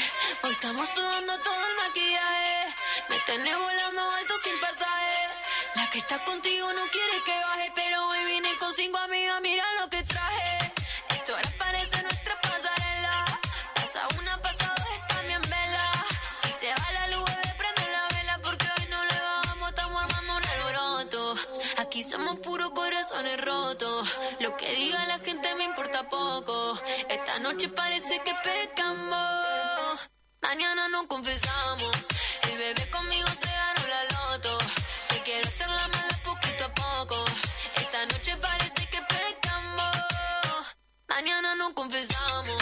Hoy estamos sudando todo el maquillaje. Me tenés volando alto sin pasaje. La que está contigo no quiere que baje. Pero hoy vine con cinco amigas. Mira lo que traje. Esto ahora parece nuestra pasarela. Pasa una, pasa dos, está bien vela. Si se va la luz, bebé, prende la vela. Porque hoy no le bajamos, estamos armando un alboroto. Aquí somos puros corazones rotos. Lo que diga la gente me importa poco. Esta noche parece que pecamos. Mañana no confesamos. El bebé conmigo se ganó la loto. Quiero hacer la mala poquito a poco. Esta noche parece que pecamos. Mañana no confesamos.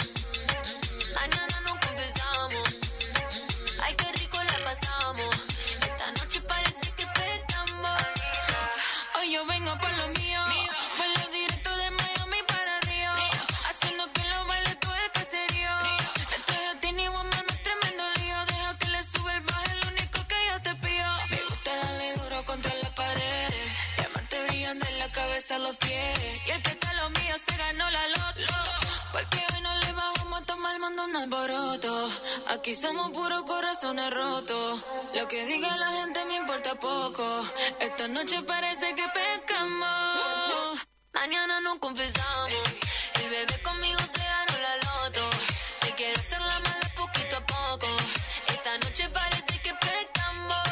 Mañana no confesamos. Ay, qué rico la pasamos. Esta noche parece que petamos. Hoy yo vengo los pies. Y el que está lo mío se ganó la loto. Porque hoy no le bajamos a tomar el mundo un alboroto. Aquí somos puros corazones rotos. Lo que diga la gente me importa poco. Esta noche parece que pecamos. Mañana no confesamos. El bebé conmigo se ganó la loto. Te quiero hacer la mala poquito a poco. Esta noche parece que pecamos.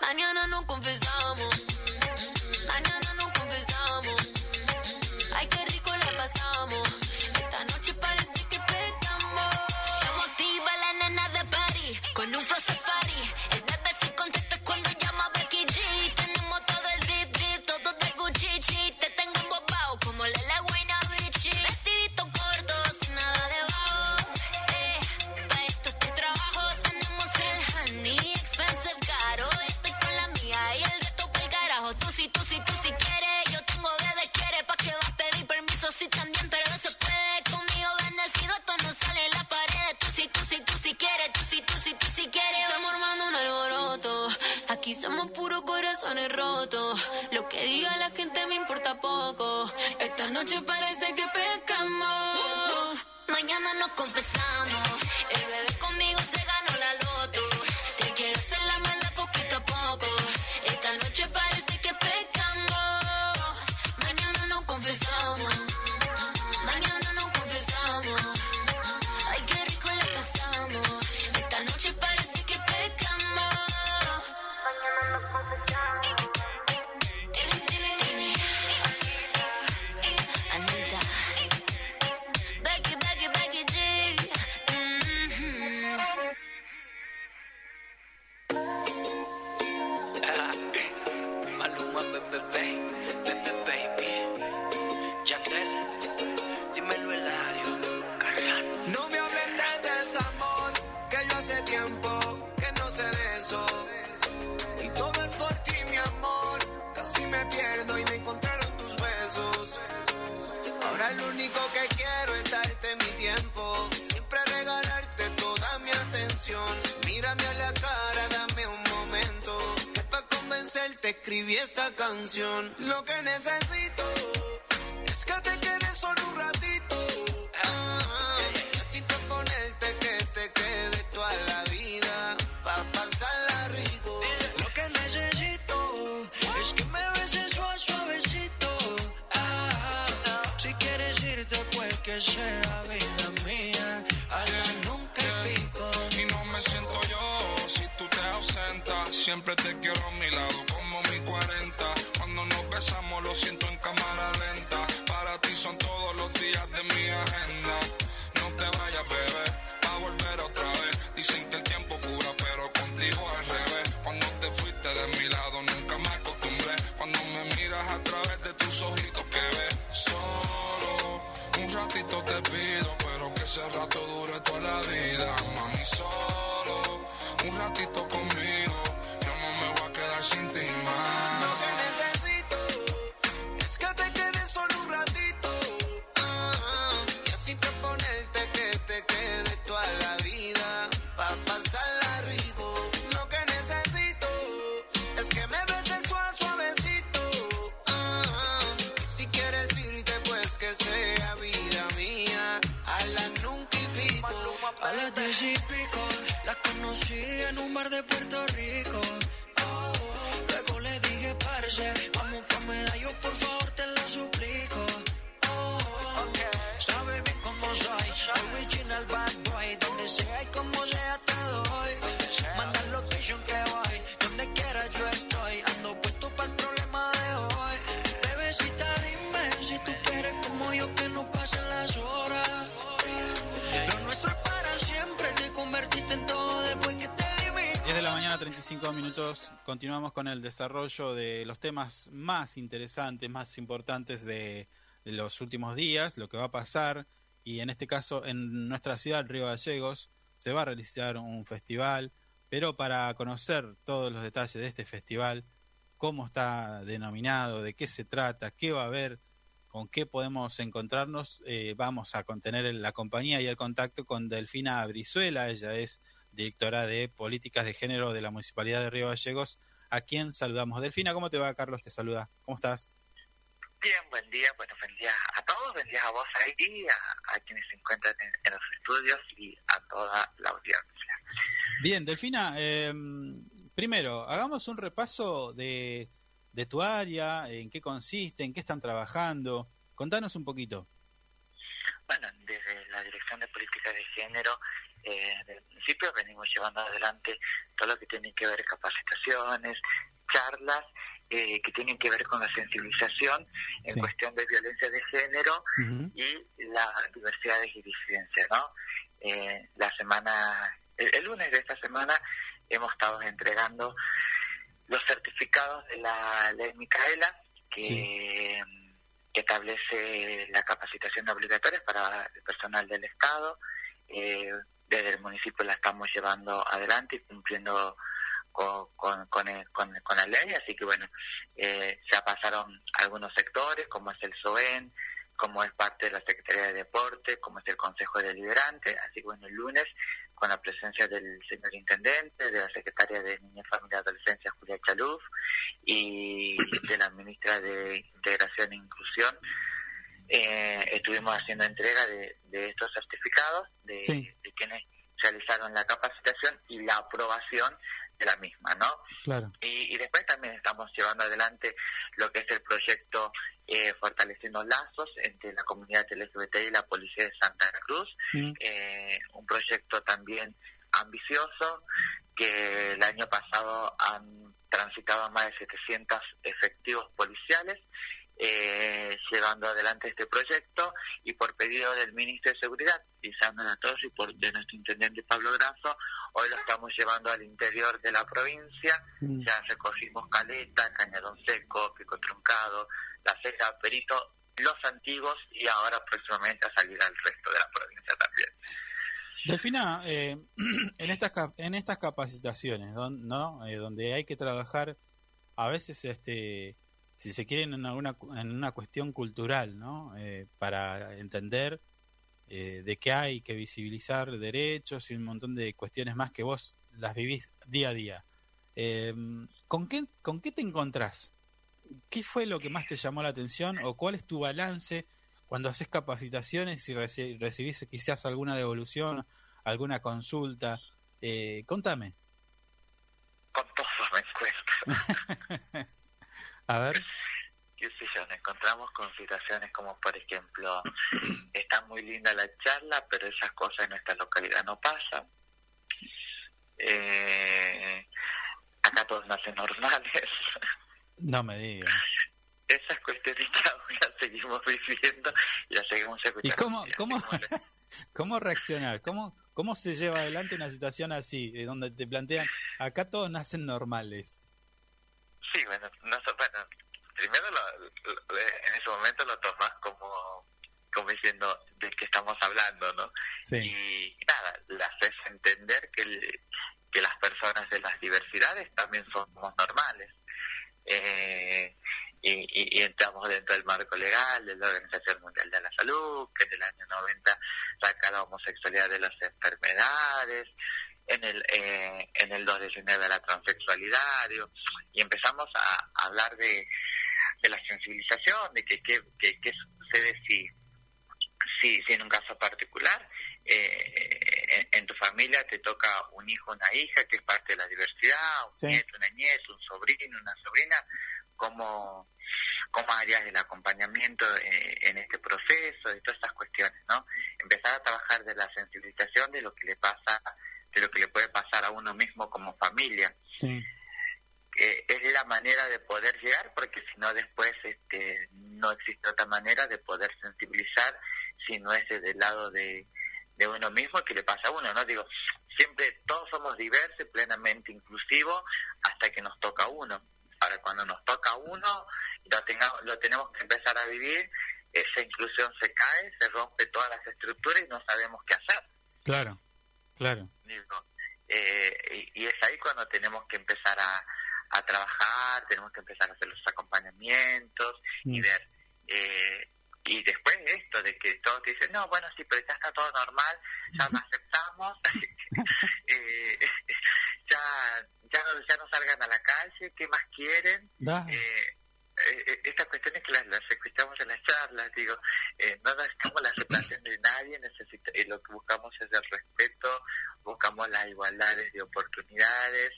Mañana no confesamos. Mañana no confesamos. Ay, qué rico la pasamos. Esta noche parece que pecamos. Llamo activa la nena de Party con un flow Somos puros corazones rotos. Lo que diga la gente me importa poco. Esta noche parece que pescamos. Mañana nos confesamos. El bebé Continuamos con el desarrollo de los temas más interesantes, más importantes de, los últimos días, lo que va a pasar. Y en este caso, en nuestra ciudad, Río Gallegos, se va a realizar un festival. Pero para conocer todos los detalles de este festival, cómo está denominado, de qué se trata, qué va a haber, con qué podemos encontrarnos, eh, vamos a contener la compañía y el contacto con Delfina Brizuela. Ella es directora de Políticas de Género de la Municipalidad de Río Gallegos, a quien saludamos. Delfina, ¿cómo te va? Carlos te saluda. ¿Cómo estás? Bien, buen día, bueno, buen día a todos, buen día a vos ahí, a, a quienes se encuentran en, en los estudios y a toda la audiencia. Bien, Delfina, eh, primero, hagamos un repaso de, de tu área, en qué consiste, en qué están trabajando. Contanos un poquito. Bueno, desde la Dirección de Política de Género eh, del municipio venimos llevando adelante todo lo que tiene que ver capacitaciones, charlas eh, que tienen que ver con la sensibilización en Sí. cuestión de violencia de género y las diversidades y disidencias, ¿no? Eh, la semana, el, el lunes de esta semana hemos estado entregando los certificados de la ley Micaela que, que establece la capacitación obligatoria para el personal del Estado. Eh, desde el municipio la estamos llevando adelante y cumpliendo con, con, con, la ley, así que bueno, eh, ya pasaron algunos sectores, como es el SOEN, como es parte de la Secretaría de Deporte, como es el Consejo Deliberante, así que bueno, el lunes con la presencia del señor intendente, de la secretaria de Niñez, Familia y Adolescencia, Julia Chaluf, y de la ministra de Integración e Inclusión, eh, estuvimos haciendo entrega de, estos certificados de, de quienes realizaron la capacitación y la aprobación de la misma, ¿no? Claro. Y, después también estamos llevando adelante lo que es el proyecto eh, Fortaleciendo Lazos entre la comunidad LGBT y la Policía de Santa Cruz, Mm. eh, un proyecto también ambicioso que el año pasado han transitado más de 700 efectivos policiales eh, llevando adelante este proyecto y por pedido del ministro de Seguridad, Isabel todos y por de nuestro intendente Pablo Grasso, hoy lo estamos llevando al interior de la provincia, Mm. ya recogimos Caleta, Cañadón Seco, Pico Truncado, La Ceja, Perito, Los Antiguos y ahora próximamente a salir al resto de la provincia también. Delfina, eh, en estas en estas capacitaciones, ¿no? Eh, donde hay que trabajar, a veces, este, si se quieren en alguna en una cuestión cultural, ¿no? Eh, para entender eh, de qué hay que visibilizar derechos y un montón de cuestiones más que vos las vivís día a día. Eh, ¿con qué con qué te encontrás? ¿Qué fue lo que más te llamó la atención o cuál es tu balance cuando haces capacitaciones y reci- recibís quizás alguna devolución, alguna consulta? Eh, contame. Con todo me encuentro. A ver. qué sé yo, nos encontramos con situaciones como, por ejemplo, está muy linda la charla, pero esas cosas en nuestra localidad no pasan. Eh, acá todos nacen normales. No me digas. Esas cuestiones que aún las seguimos viviendo y las seguimos escuchando. ¿Y cómo, cómo, cómo reaccionar? ¿Cómo, ¿Cómo se lleva adelante una situación así, donde te plantean, acá todos nacen normales? Sí, bueno, no, bueno primero lo- lo- en ese momento lo tomás como, como diciendo de qué estamos hablando, ¿no? Sí. Y nada, le haces entender que, el- que las personas de las diversidades también somos normales. Eh, y, y- y entramos dentro del marco legal de la Organización Mundial de la Salud, que en el año 90 saca la homosexualidad de las enfermedades, en el eh, en el 2019 la transexualidad, digo, y empezamos a hablar de, de la sensibilización, de que, que, que, que sucede si, si, si en un caso particular eh, en, en tu familia te toca un hijo, una hija, que es parte de la diversidad, un Sí. nieto, una nieta, un sobrino, una sobrina, cómo, cómo harías el acompañamiento eh, en este proceso, de todas estas cuestiones, ¿no? Empezar a trabajar de la sensibilización de lo que le pasa, de lo que le puede pasar a uno mismo como familia. Sí. eh, es la manera de poder llegar porque si no después este no existe otra manera de poder sensibilizar si no es del lado de, de uno mismo que le pasa a uno no digo siempre todos somos diversos y plenamente inclusivos hasta que nos toca uno. Ahora cuando nos toca uno lo tengamos lo tenemos que empezar a vivir esa inclusión se cae se rompe todas las estructuras y no sabemos qué hacer. Claro, claro. digo, eh, y, y es ahí cuando tenemos que empezar a, a trabajar, tenemos que empezar a hacer los acompañamientos y Mm. ver, eh, y después esto de que todos te dicen, no, bueno, sí, pero ya está todo normal, ya lo aceptamos, eh, ya, ya, no, ya no salgan a la calle, ¿qué más quieren? Eh, eh, estas cuestiones que las, las escuchamos en las charlas, digo, eh, no necesitamos la aceptación de nadie, necesita, eh, lo que buscamos es el respeto, buscamos las igualdades de oportunidades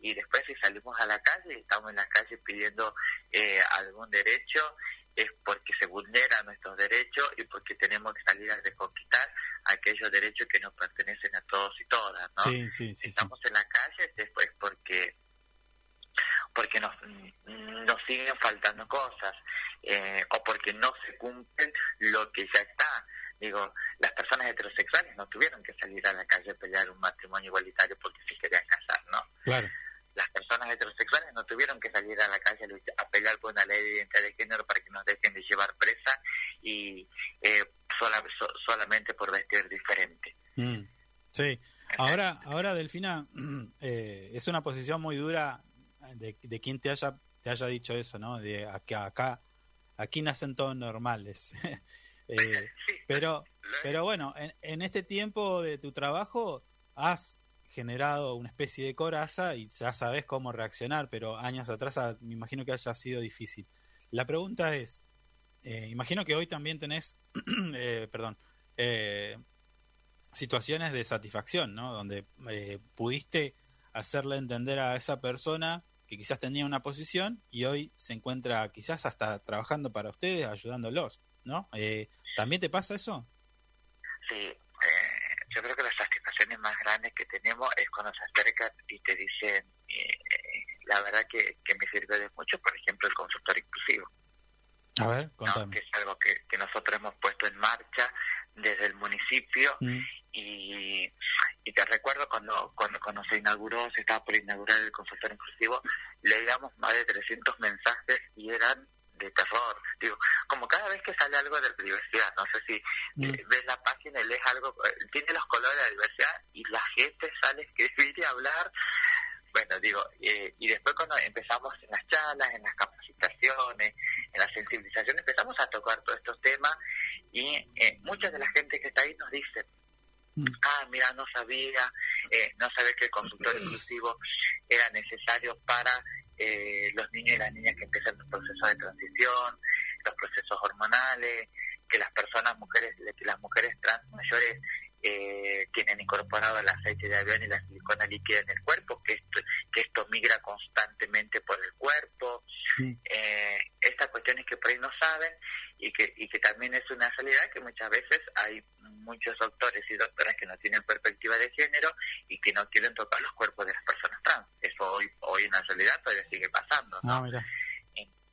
y después si salimos a la calle y estamos en la calle pidiendo eh, algún derecho es porque se vulneran nuestros derechos y porque tenemos que salir a reconquistar aquellos derechos que nos pertenecen a todos y todas, ¿no? Sí, sí, sí, sí. estamos en la calle después porque porque nos, nos siguen faltando cosas eh, o porque no se cumplen lo que ya está. Digo, las personas heterosexuales no tuvieron que salir a la calle a pelear un matrimonio igualitario porque se querían casar, ¿no? Claro. Las personas heterosexuales no tuvieron que salir a la calle a pelear por una ley de identidad de género para que nos dejen de llevar presa y eh, sola- so- solamente por vestir diferente. Mm, Sí. Ahora, ahora Delfina, eh, es una posición muy dura de, de quien te haya, te haya dicho eso, ¿no? De acá, acá, aquí nacen todos normales. Eh, pero, pero bueno, en, en este tiempo de tu trabajo, has generado una especie de coraza y ya sabes cómo reaccionar, pero años atrás ah, me imagino que haya sido difícil. La pregunta es, eh, imagino que hoy también tenés, eh, perdón, situaciones de satisfacción, ¿no? Donde pudiste hacerle entender a esa persona que quizás tenía una posición y hoy se encuentra quizás hasta trabajando para ustedes, ayudándolos, ¿no? Eh, ¿También te pasa eso? Sí, eh, yo creo que las satisfacciones más grandes que tenemos es cuando se acercan y te dicen, eh, la verdad que, que me sirve de mucho, por ejemplo, el consultor inclusivo. A ver, ¿no? contame. que es algo que, que nosotros hemos puesto en marcha desde el municipio Mm. y, y te recuerdo cuando, cuando cuando se inauguró, se estaba por inaugurar el consultorio inclusivo, leíamos más de 300 mensajes y eran de terror. Digo, como cada vez que sale algo de diversidad, no sé si Mm. eh, ves la página y lees algo, eh, tiene los colores de la diversidad y la gente sale a escribir y hablar. Bueno, digo, eh, y después cuando empezamos en las charlas, en las capacitaciones, en la sensibilización, empezamos a tocar todos estos temas y eh, mucha de la gente que está ahí nos dice, ah, mira, no sabía, eh, no sabía que el consultorio inclusivo era necesario para eh, los niños y las niñas que empiezan los procesos de transición, los procesos hormonales, que las personas mujeres, que las mujeres trans mayores eh, tienen incorporado el aceite de avión y la silicona líquida en el cuerpo, que esto, que esto migra constantemente por el cuerpo, eh, estas cuestiones que por ahí no saben y que, y que también es una realidad que muchas veces hay muchos doctores y doctoras que no tienen perspectiva de género y que no quieren tocar los cuerpos de las personas trans. Eso hoy, hoy en la realidad todavía sigue pasando. Ah, mira.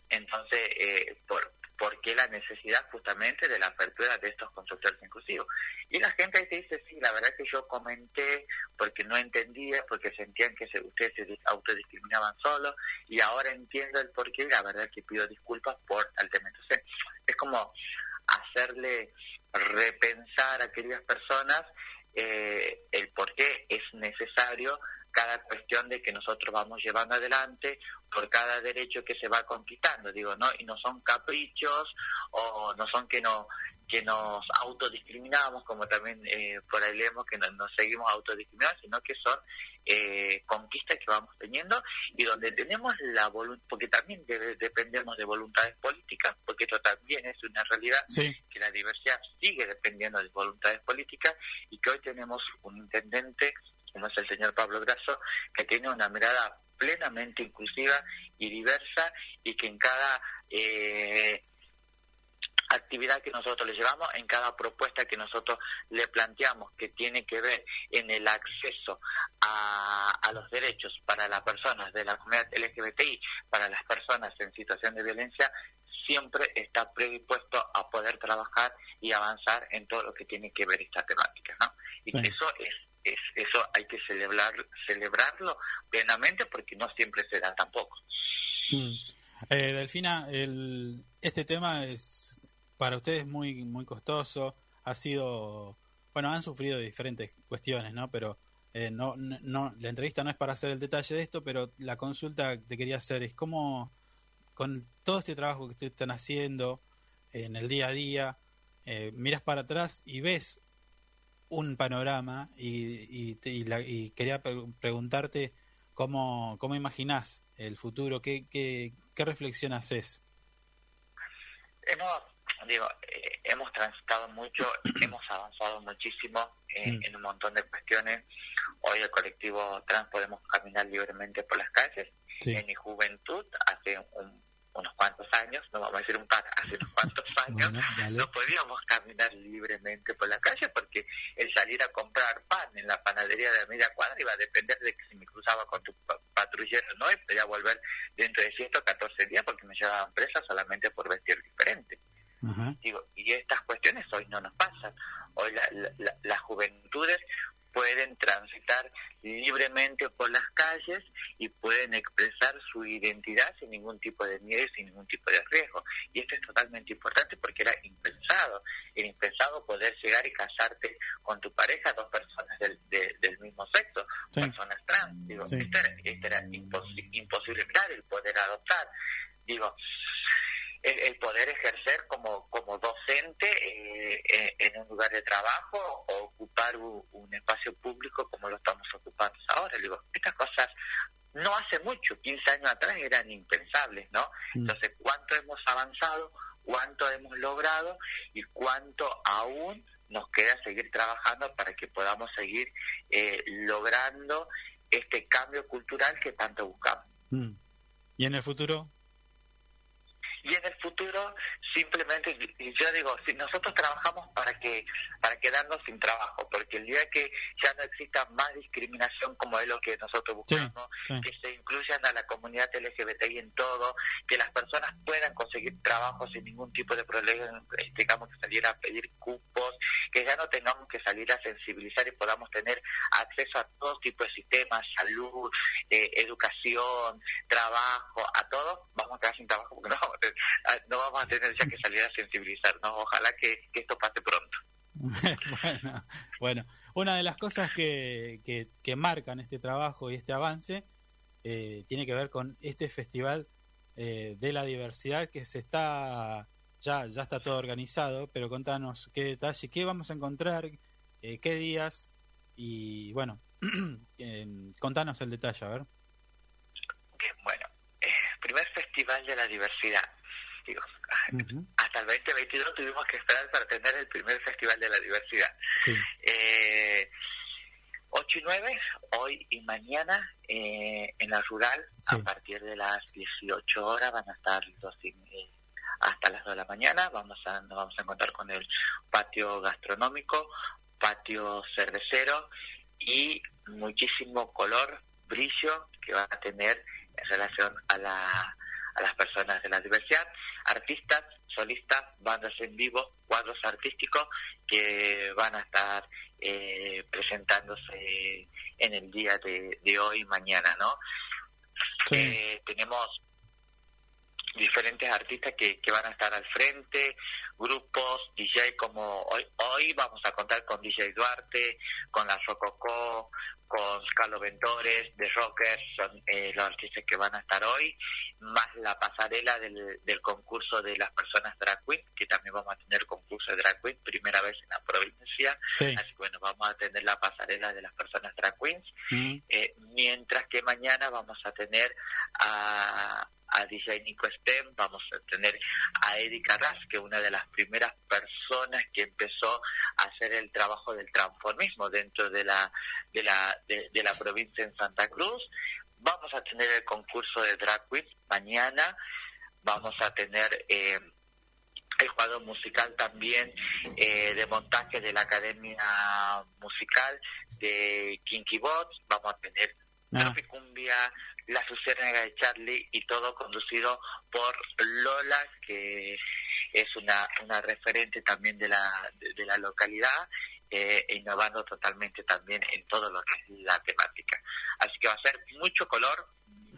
Entonces, eh, ¿por, ¿por qué la necesidad justamente de la apertura de estos consultores inclusivos? Y la gente te dice, sí, la verdad que yo comenté porque no entendía, porque sentían que se, ustedes se autodiscriminaban solos y ahora entiendo el porqué y la verdad que pido disculpas por el tema. Es como hacerle repensar a aquellas personas eh, el por qué es necesario cada cuestión de que nosotros vamos llevando adelante por cada derecho que se va conquistando, digo, ¿no? Y no son caprichos o no son que no que nos autodiscriminamos, como también eh, por ahí leemos que no- nos seguimos autodiscriminando, sino que son eh, conquistas que vamos teniendo y donde tenemos la voluntad, porque también de- dependemos de voluntades políticas, porque esto también es una realidad, Sí. que la diversidad sigue dependiendo de voluntades políticas y que hoy tenemos un intendente, como es el señor Pablo Grasso, que tiene una mirada plenamente inclusiva y diversa y que en cada eh, actividad que nosotros le llevamos, en cada propuesta que nosotros le planteamos que tiene que ver en el acceso a, a los derechos para las personas de la comunidad LGBTI, para las personas en situación de violencia, siempre está predispuesto a poder trabajar y avanzar en todo lo que tiene que ver esta temática, ¿no? Y Sí. que eso es, es eso hay que celebrar celebrarlo plenamente porque no siempre se da tampoco. Mm. Eh, Delfina, el, este tema es para ustedes muy muy costoso. Ha sido, bueno, han sufrido diferentes cuestiones, ¿no? Pero eh, no, no, la entrevista no es para hacer el detalle de esto, pero la consulta que te quería hacer es cómo, con todo este trabajo que ustedes están haciendo en el día a día, eh, miras para atrás y ves un panorama y, y, y la- y quería pre- preguntarte cómo, cómo imaginás el futuro, qué, qué, qué reflexión haces. Hemos, digo, eh, hemos transitado mucho, hemos avanzado muchísimo en, Mm. en un montón de cuestiones. Hoy el colectivo trans podemos caminar libremente por las calles. Sí. En mi juventud, hace un- unos cuantos años, no vamos a decir un par, hace unos cuantos años, Bueno, no podíamos caminar libremente por la calle porque el salir a comprar pan en la panadería de la media cuadra iba a depender de que si me cruzaba con tu pa- patrullero no y podía volver dentro de 114 días porque me llevaban presa solamente por vestir diferente. Digo, y estas cuestiones hoy no nos pasan. Hoy la- la- la- las juventudes pueden transitar libremente por las calles y pueden expresar su identidad sin ningún tipo de miedo y sin ningún tipo de riesgo. Y esto es totalmente importante porque era impensado. Era impensado poder llegar y casarte con tu pareja, dos personas del, de- del mismo sexo, Sí. personas trans. Digo, Sí. esto era, esto era impos- imposible mirar el poder adoptar. Digo, el, poder ejercer como, como docente eh, en un lugar de trabajo o ocupar un, espacio público como lo estamos ocupando ahora. digo, estas cosas no hace mucho, 15 años atrás eran impensables, ¿no? Mm. Entonces, ¿cuánto hemos avanzado? ¿Cuánto hemos logrado? ¿Y cuánto aún nos queda seguir trabajando para que podamos seguir eh, logrando este cambio cultural que tanto buscamos? Mm. ¿Y en el futuro? Y en el futuro simplemente yo digo si nosotros trabajamos para que para quedarnos sin trabajo porque el día que ya no exista más discriminación como es lo que nosotros buscamos que se incluyan a la comunidad LGBTI en todo que las personas puedan conseguir trabajo sin ningún tipo de problema tengamos que salir a pedir cupos que ya no tengamos que salir a sensibilizar y podamos tener acceso a todo tipo de sistemas salud eh, educación trabajo a todo vamos a quedar sin trabajo porque no vamos a tener no vamos a tener ya que salir a sensibilizarnos. Ojalá que, esto pase pronto. bueno, bueno, una de las cosas que, que, marcan este trabajo y este avance eh, tiene que ver con este festival eh, de la diversidad que se está ya ya está todo organizado, pero contanos qué detalle, qué vamos a encontrar, eh, qué días y bueno, contanos el detalle, a ver. bueno, primer festival de la diversidad hasta el 2022 tuvimos que esperar para tener el primer Festival de la Diversidad. Eh, 8 y 9, hoy y mañana, eh, en la rural, a partir de las 18 horas van a estar dos hasta las 2 de la mañana. Vamos a, nos vamos a encontrar con el patio gastronómico, patio cervecero y muchísimo color, brillo que va a tener en relación a la a las personas de la diversidad, artistas, solistas, bandas en vivo, cuadros artísticos que van a estar eh, presentándose en el día de, hoy y mañana, ¿no? Eh, tenemos diferentes artistas que, que van a estar al frente, grupos, DJ como hoy, hoy vamos a contar con DJ Duarte, con la Rococó, con Carlos Ventores, de Rockers, son eh, los artistas que van a estar hoy, más la pasarela del, del concurso de las personas drag queen, que también vamos a tener concurso de drag queen, primera vez en la provincia, así que bueno, vamos a tener la pasarela de las personas drag queens, mm. eh, mientras que mañana vamos a tener a a DJ Nico Stem, vamos a tener a Erika Ras, que es una de las primeras personas que empezó a hacer el trabajo del transformismo dentro de la, de la, de, la provincia en Santa Cruz. Vamos a tener el concurso de Drag Queen mañana, vamos a tener... Eh, el cuadro musical también eh, de montaje de la Academia Musical de Kinky Bots, vamos a tener ah. Cumbia, la Luciérnaga de Charlie y todo conducido por Lola, que es una, una referente también de la, de, la localidad, eh, innovando totalmente también en todo lo que es la temática. Así que va a ser mucho color,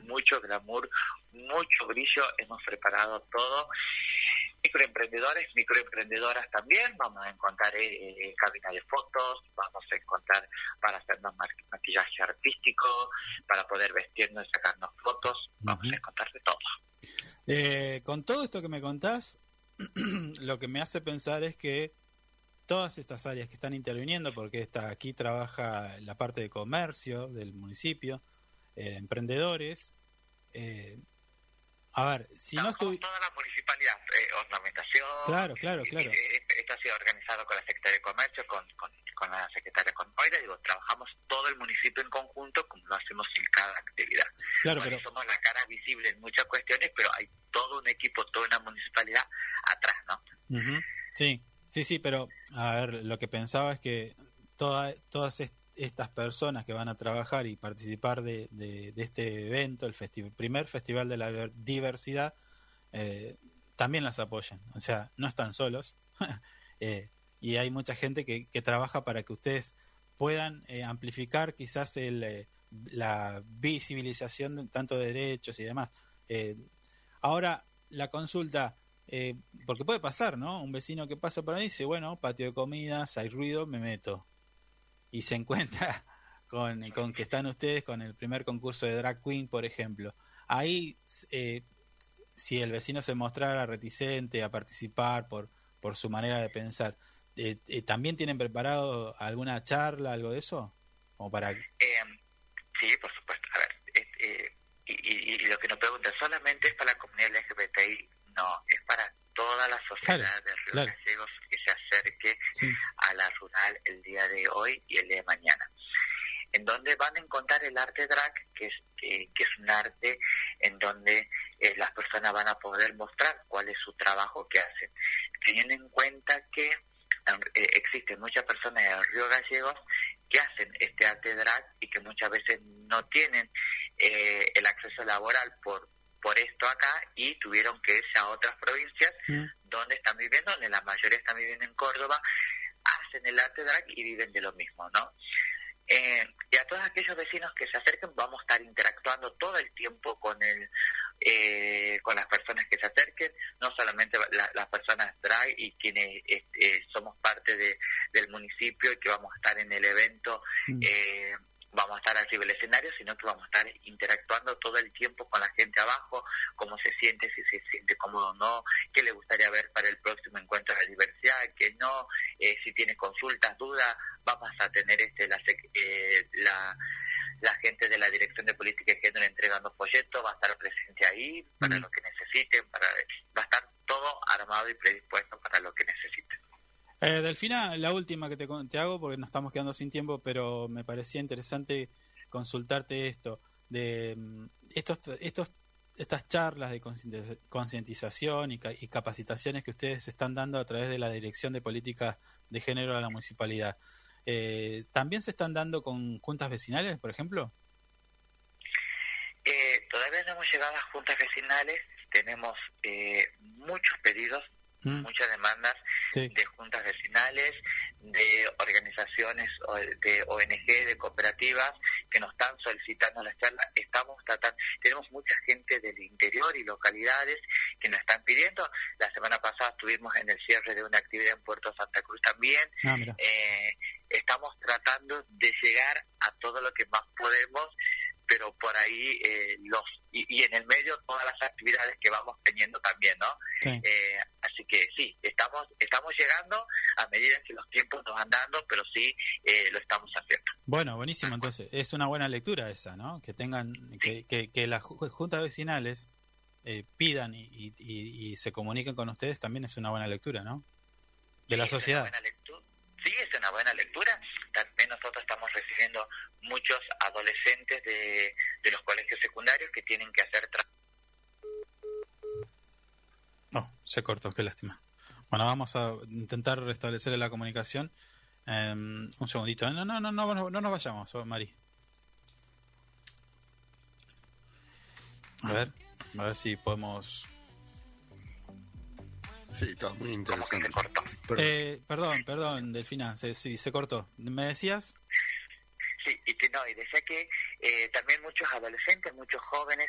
mucho glamour, mucho brillo, hemos preparado todo. Microemprendedores, microemprendedoras también, vamos a encontrar eh, eh, cabina de fotos, vamos a encontrar para hacernos maquillaje artístico, para poder vestirnos y sacarnos fotos, vamos a encontrar de todo. Eh, con todo esto que me contás, lo que me hace pensar es que todas estas áreas que están interviniendo, porque está, aquí trabaja la parte de comercio del municipio, eh, emprendedores, eh, a ver, si no estoy... Toda la municipalidad, eh, ornamentación... Claro, claro, claro. esto ha sido organizado con la Secretaría de Comercio, con, con, la Secretaria con Moira, digo, trabajamos todo el municipio en conjunto como lo hacemos en cada actividad. Claro, pero... Somos la cara visible en muchas cuestiones, pero hay todo un equipo, toda una municipalidad atrás, ¿no? Sí, sí, sí, pero a ver, lo que pensaba es que toda, todas estas estas personas que van a trabajar y participar de, este evento, el primer festival de la diversidad, eh, también las apoyen. O sea, no están solos. Eh, y hay mucha gente que, que, trabaja para que ustedes puedan eh, amplificar quizás el, la visibilización de tanto de derechos y demás. ahora, la consulta, porque puede pasar, ¿no? Un vecino que pasa por ahí dice, bueno, patio de comidas, hay ruido, me meto y se encuentra con, con, que están ustedes con el primer concurso de Drag Queen, por ejemplo. Ahí, eh, si el vecino se mostrara reticente a participar por, por su manera de pensar, eh, eh, ¿también tienen preparado alguna charla, algo de eso? Como para... Eh, sí, por supuesto. A ver, eh, y, y, lo que nos pregunta, ¿solamente es para la comunidad LGBTI? No, es para toda la sociedad de Río Gallegos que se acerque a el día de hoy y el día de mañana en donde van a encontrar el arte drag, que es, que, es un arte en donde eh, las personas van a poder mostrar cuál es su trabajo que hacen, teniendo en cuenta que eh, existen muchas personas en el Río Gallegos que hacen este arte drag y que muchas veces no tienen eh, el acceso laboral por por esto acá y tuvieron que irse a otras provincias mm. donde están viviendo, donde la mayoría están viviendo en Córdoba, hacen el arte drag y viven de lo mismo, ¿no? Eh, y a todos aquellos vecinos que se acerquen vamos a estar interactuando todo el tiempo con el eh, con las personas que se acerquen no solamente las personas drag y quienes este, somos parte de, del municipio y que vamos a estar en el evento mm. eh, vamos a estar arriba del escenario, sino que vamos a estar interactuando todo el tiempo con la gente abajo, cómo se siente, si se siente cómodo o no, qué le gustaría ver para el próximo encuentro de la diversidad, qué no, eh, si tiene consultas, dudas, vamos a tener este la, eh, la, la gente de la Dirección de Política y Género entregando folletos, va a estar presente ahí para lo que necesiten, para, va a estar todo armado y predispuesto para lo que necesiten. Eh, Delfina, la última que te, te, hago, porque nos estamos quedando sin tiempo, pero me parecía interesante consultarte esto, de mm, estos, estos, estas charlas de concientización y, capacitaciones que ustedes están dando a través de la Dirección de Política de Género a la Municipalidad. Eh, ¿También se están dando con juntas vecinales, por ejemplo? Eh, todavía no hemos llegado a juntas vecinales, tenemos eh, muchos pedidos Mm. muchas demandas de juntas vecinales, de organizaciones de ONG, de cooperativas que nos están solicitando las charlas. Estamos tratando, tenemos mucha gente del interior y localidades que nos están pidiendo. La semana pasada estuvimos en el cierre de una actividad en Puerto Santa Cruz también. Ah, eh, estamos tratando de llegar a todo lo que más podemos pero por ahí eh, los y, en el medio todas las actividades que vamos teniendo también, ¿no? Eh, así que sí, estamos estamos llegando a medida que los tiempos nos van dando, pero sí eh, lo estamos haciendo. Bueno, buenísimo, entonces es una buena lectura esa, ¿no? Que tengan, que, que, que las juntas vecinales pidan y, y, se comuniquen con ustedes también es una buena lectura, ¿no? De la sociedad. Sí, es una buena lectura. También nosotros estamos recibiendo muchos adolescentes de, los colegios secundarios que tienen que hacer... No, se cortó, qué lástima. Bueno, vamos a intentar restablecer la comunicación. Em, un segundito. No, no, no, no, no, no nos vayamos, oh, Mari. A ver, a ver si podemos Sí, está muy interesante. Eh, perdón, perdón, Delfina, sí, se cortó. ¿Me decías? Sí, y, que no, y decía que eh, también muchos adolescentes, muchos jóvenes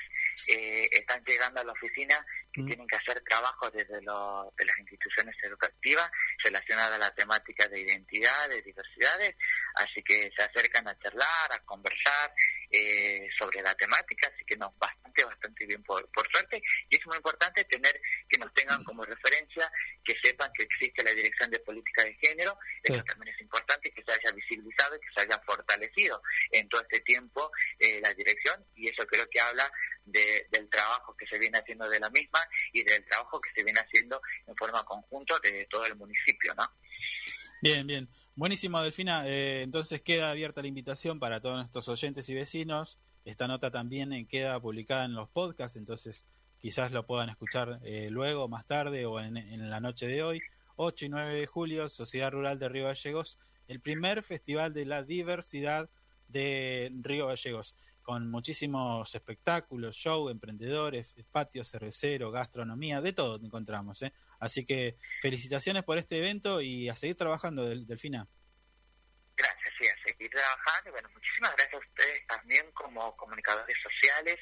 eh, están llegando a la oficina que mm. tienen que hacer trabajos desde lo, de las instituciones educativas relacionadas a la temática de identidad, de diversidades, así que se acercan a charlar, a conversar eh, sobre la temática, así que no, bastante, bastante bien por, por suerte, y es muy importante tener que nos tengan como referencia, que sepan que existe la Dirección de Política de Género, eso también es importante, que se haya visibilizado y que se haya fortalecido en todo este tiempo eh, la dirección, y eso creo que habla de, del trabajo que se viene haciendo de la misma y del trabajo que se viene haciendo en forma conjunta de todo el municipio, ¿no? Bien, bien. Buenísimo, Delfina. Eh, entonces queda abierta la invitación para todos nuestros oyentes y vecinos. Esta nota también eh, queda publicada en los podcasts, entonces quizás lo puedan escuchar eh, luego, más tarde o en, la noche de hoy. 8 y 9 de julio, Sociedad Rural de Río Gallegos, el primer festival de la diversidad de Río Gallegos con muchísimos espectáculos, show, emprendedores, patios cervecero, gastronomía, de todo encontramos. ¿eh? Así que felicitaciones por este evento y a seguir trabajando, del, Delfina. Gracias, sí, seguir trabajando. Bueno, muchísimas gracias a ustedes también como comunicadores sociales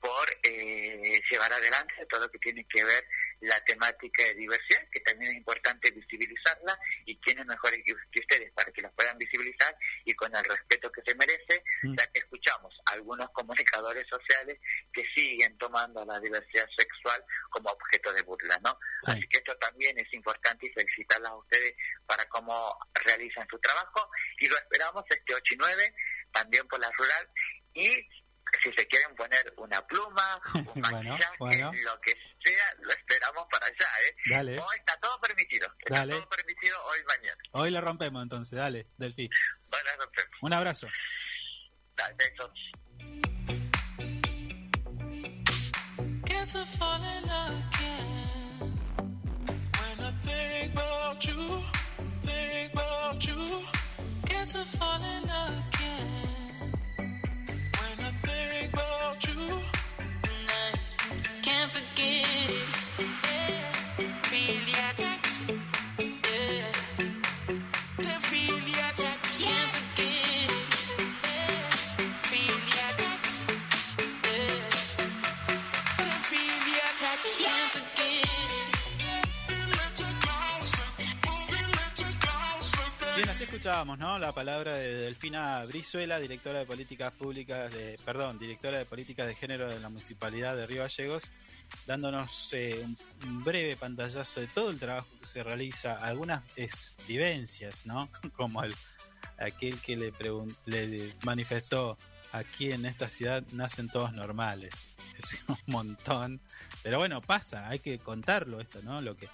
por eh, llevar adelante todo lo que tiene que ver la temática de diversidad, que también es importante visibilizarla y quiénes mejores que, que ustedes para que la puedan visibilizar y con el respeto que se merece, ya que escuchamos a algunos comunicadores sociales que siguen tomando la diversidad sexual como objeto de burla, ¿no? Así que esto también es importante y felicitarlas a ustedes para cómo realizan su trabajo. Y lo esperamos este 8 y 9 también por la rural y si se quieren poner una pluma, un Bueno, maquillaje, bueno. lo que sea, lo esperamos para allá, ¿eh? Dale. Hoy está todo permitido. Está Dale. todo permitido hoy mañana. Hoy la rompemos entonces, dale, Delfi. Buenas noches. Un abrazo. Dale, besos. Think about you, think about you. Guess I'm falling again. When I think about you, and I can't forget it. Yeah. Feel the escuchábamos, ¿no? La palabra de Delfina Brizuela, directora de políticas públicas de, perdón, directora de políticas de género de la municipalidad de Río Gallegos, dándonos eh, un, breve pantallazo de todo el trabajo que se realiza, algunas es, vivencias, ¿no? Como el, aquel que le, le manifestó aquí en esta ciudad nacen todos normales. Es un montón. Pero bueno, pasa, hay que contarlo esto, ¿no? Lo que,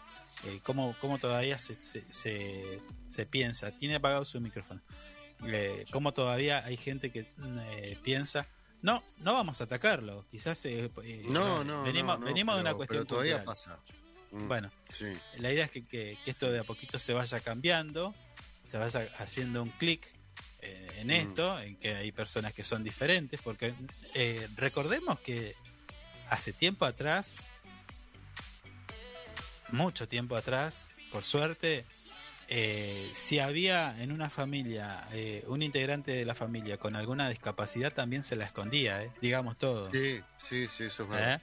eh, cómo, cómo todavía se, se, se, se piensa. Tiene apagado su micrófono. Eh, cómo todavía hay gente que eh, piensa, no, no vamos a atacarlo. Quizás eh, eh, No, no, venimos, no, venimos de una cuestión pero todavía cultural. pasa. Mm, Bueno, sí. la idea es que, que- que esto de a poquito se vaya cambiando, se vaya haciendo un clic en Mm. esto, en que hay personas que son diferentes, porque recordemos que hace tiempo atrás, mucho tiempo atrás, por suerte, eh, si había en una familia eh, un integrante de la familia con alguna discapacidad, también se la escondía, eh, digamos todo. Sí, sí, sí, eso es verdad.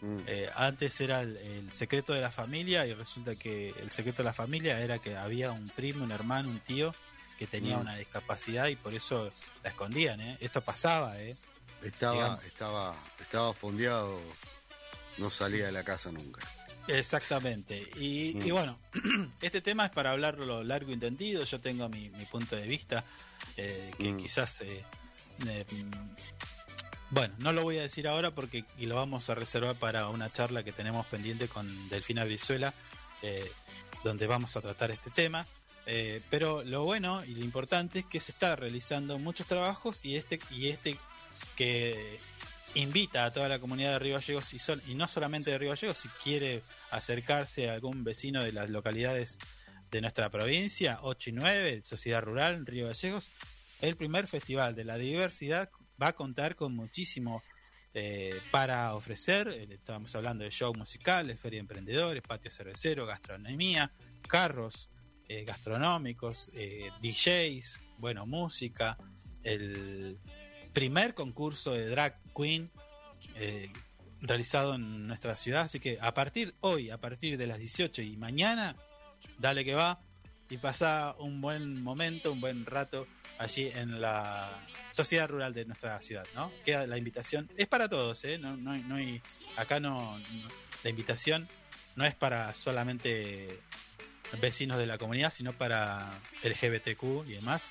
Mm. Eh, antes era el, el secreto de la familia y resulta que el secreto de la familia era que había un primo, un hermano, un tío que tenía Mm. una discapacidad y por eso la escondían. ¿eh? Esto pasaba, ¿eh? Estaba, digamos. estaba, estaba fondeado, no salía de la casa nunca. Exactamente. Y, Mm. y bueno, este tema es para hablarlo largo y entendido. Yo tengo mi, mi punto de vista, eh, que Mm. quizás... eh, eh, mm, bueno, no lo voy a decir ahora porque y lo vamos a reservar para una charla que tenemos pendiente con Delfina Brizuela, eh, donde vamos a tratar este tema. Eh, pero lo bueno y lo importante es que se está realizando muchos trabajos y este y este que invita a toda la comunidad de Río Gallegos y, y no solamente de Río Gallegos, si quiere acercarse a algún vecino de las localidades de nuestra provincia, 8 y 9, Sociedad Rural, Río Gallegos, el primer festival de la diversidad va a contar con muchísimo eh, para ofrecer. Eh, Estábamos hablando de show musicales, feria de emprendedores, patio cervecero, gastronomía, carros eh, gastronómicos, eh, DJs, bueno, música, el primer concurso de drag queen eh, realizado en nuestra ciudad. Así que a partir hoy, a partir de las 18 y mañana, dale que va y pasa un buen momento, un buen rato allí en la sociedad rural de nuestra ciudad, ¿no? Queda la invitación, es para todos, ¿eh? No, no no hay- acá no, no- la invitación no es para solamente vecinos de la comunidad, sino para LGBTQ y demás,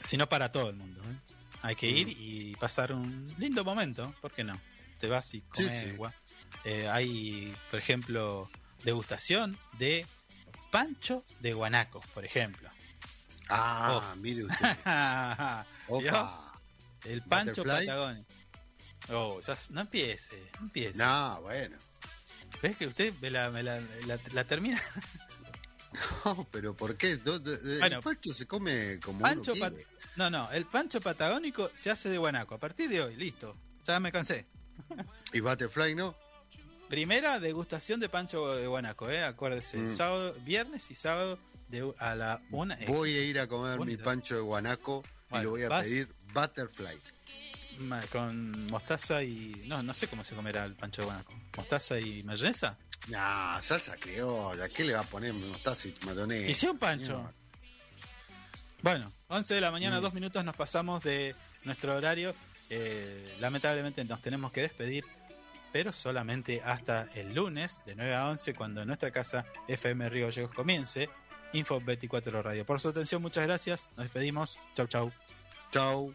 sino para todo el mundo. ¿eh? Hay que ir y pasar un lindo momento, ¿por qué no? Te vas y comes sí. agua. Eh, hay, por ejemplo, degustación de pancho de guanaco, por ejemplo. Ah, mire usted. Opa. El pancho patagónico. Oh, ya no empiece, no empiece. No, bueno. ¿Ves que usted me la, me la- la- la termina? No, pero ¿por qué? Bueno, el pancho se come como Pancho uno pat- quiere. No, no, el pancho patagónico se hace de guanaco. A partir de hoy, listo. Ya me cansé. Y Butterfly, ¿no? Primera degustación de pancho de guanaco, ¿eh? Acuérdese, Mm. sábado, viernes y sábado de, a la una. Voy a ir a comer mi pancho de guanaco y lo voy a vas- pedir Butterfly. con mostaza y. No, no sé cómo se comerá el pancho de guanaco. ¿Mostaza y mayonesa? Nah, salsa criolla. ¿Qué le va a poner mostaza y mayonesa? Un pancho. Bueno, 11 de la mañana, Mm. dos minutos nos pasamos de nuestro horario. Eh, lamentablemente nos tenemos que despedir, pero solamente hasta el lunes de 9 a 11 cuando en nuestra casa FM Río Gallegos comience Info 24 Radio. Por su atención, muchas gracias. Nos despedimos. Chau, chau. Chau.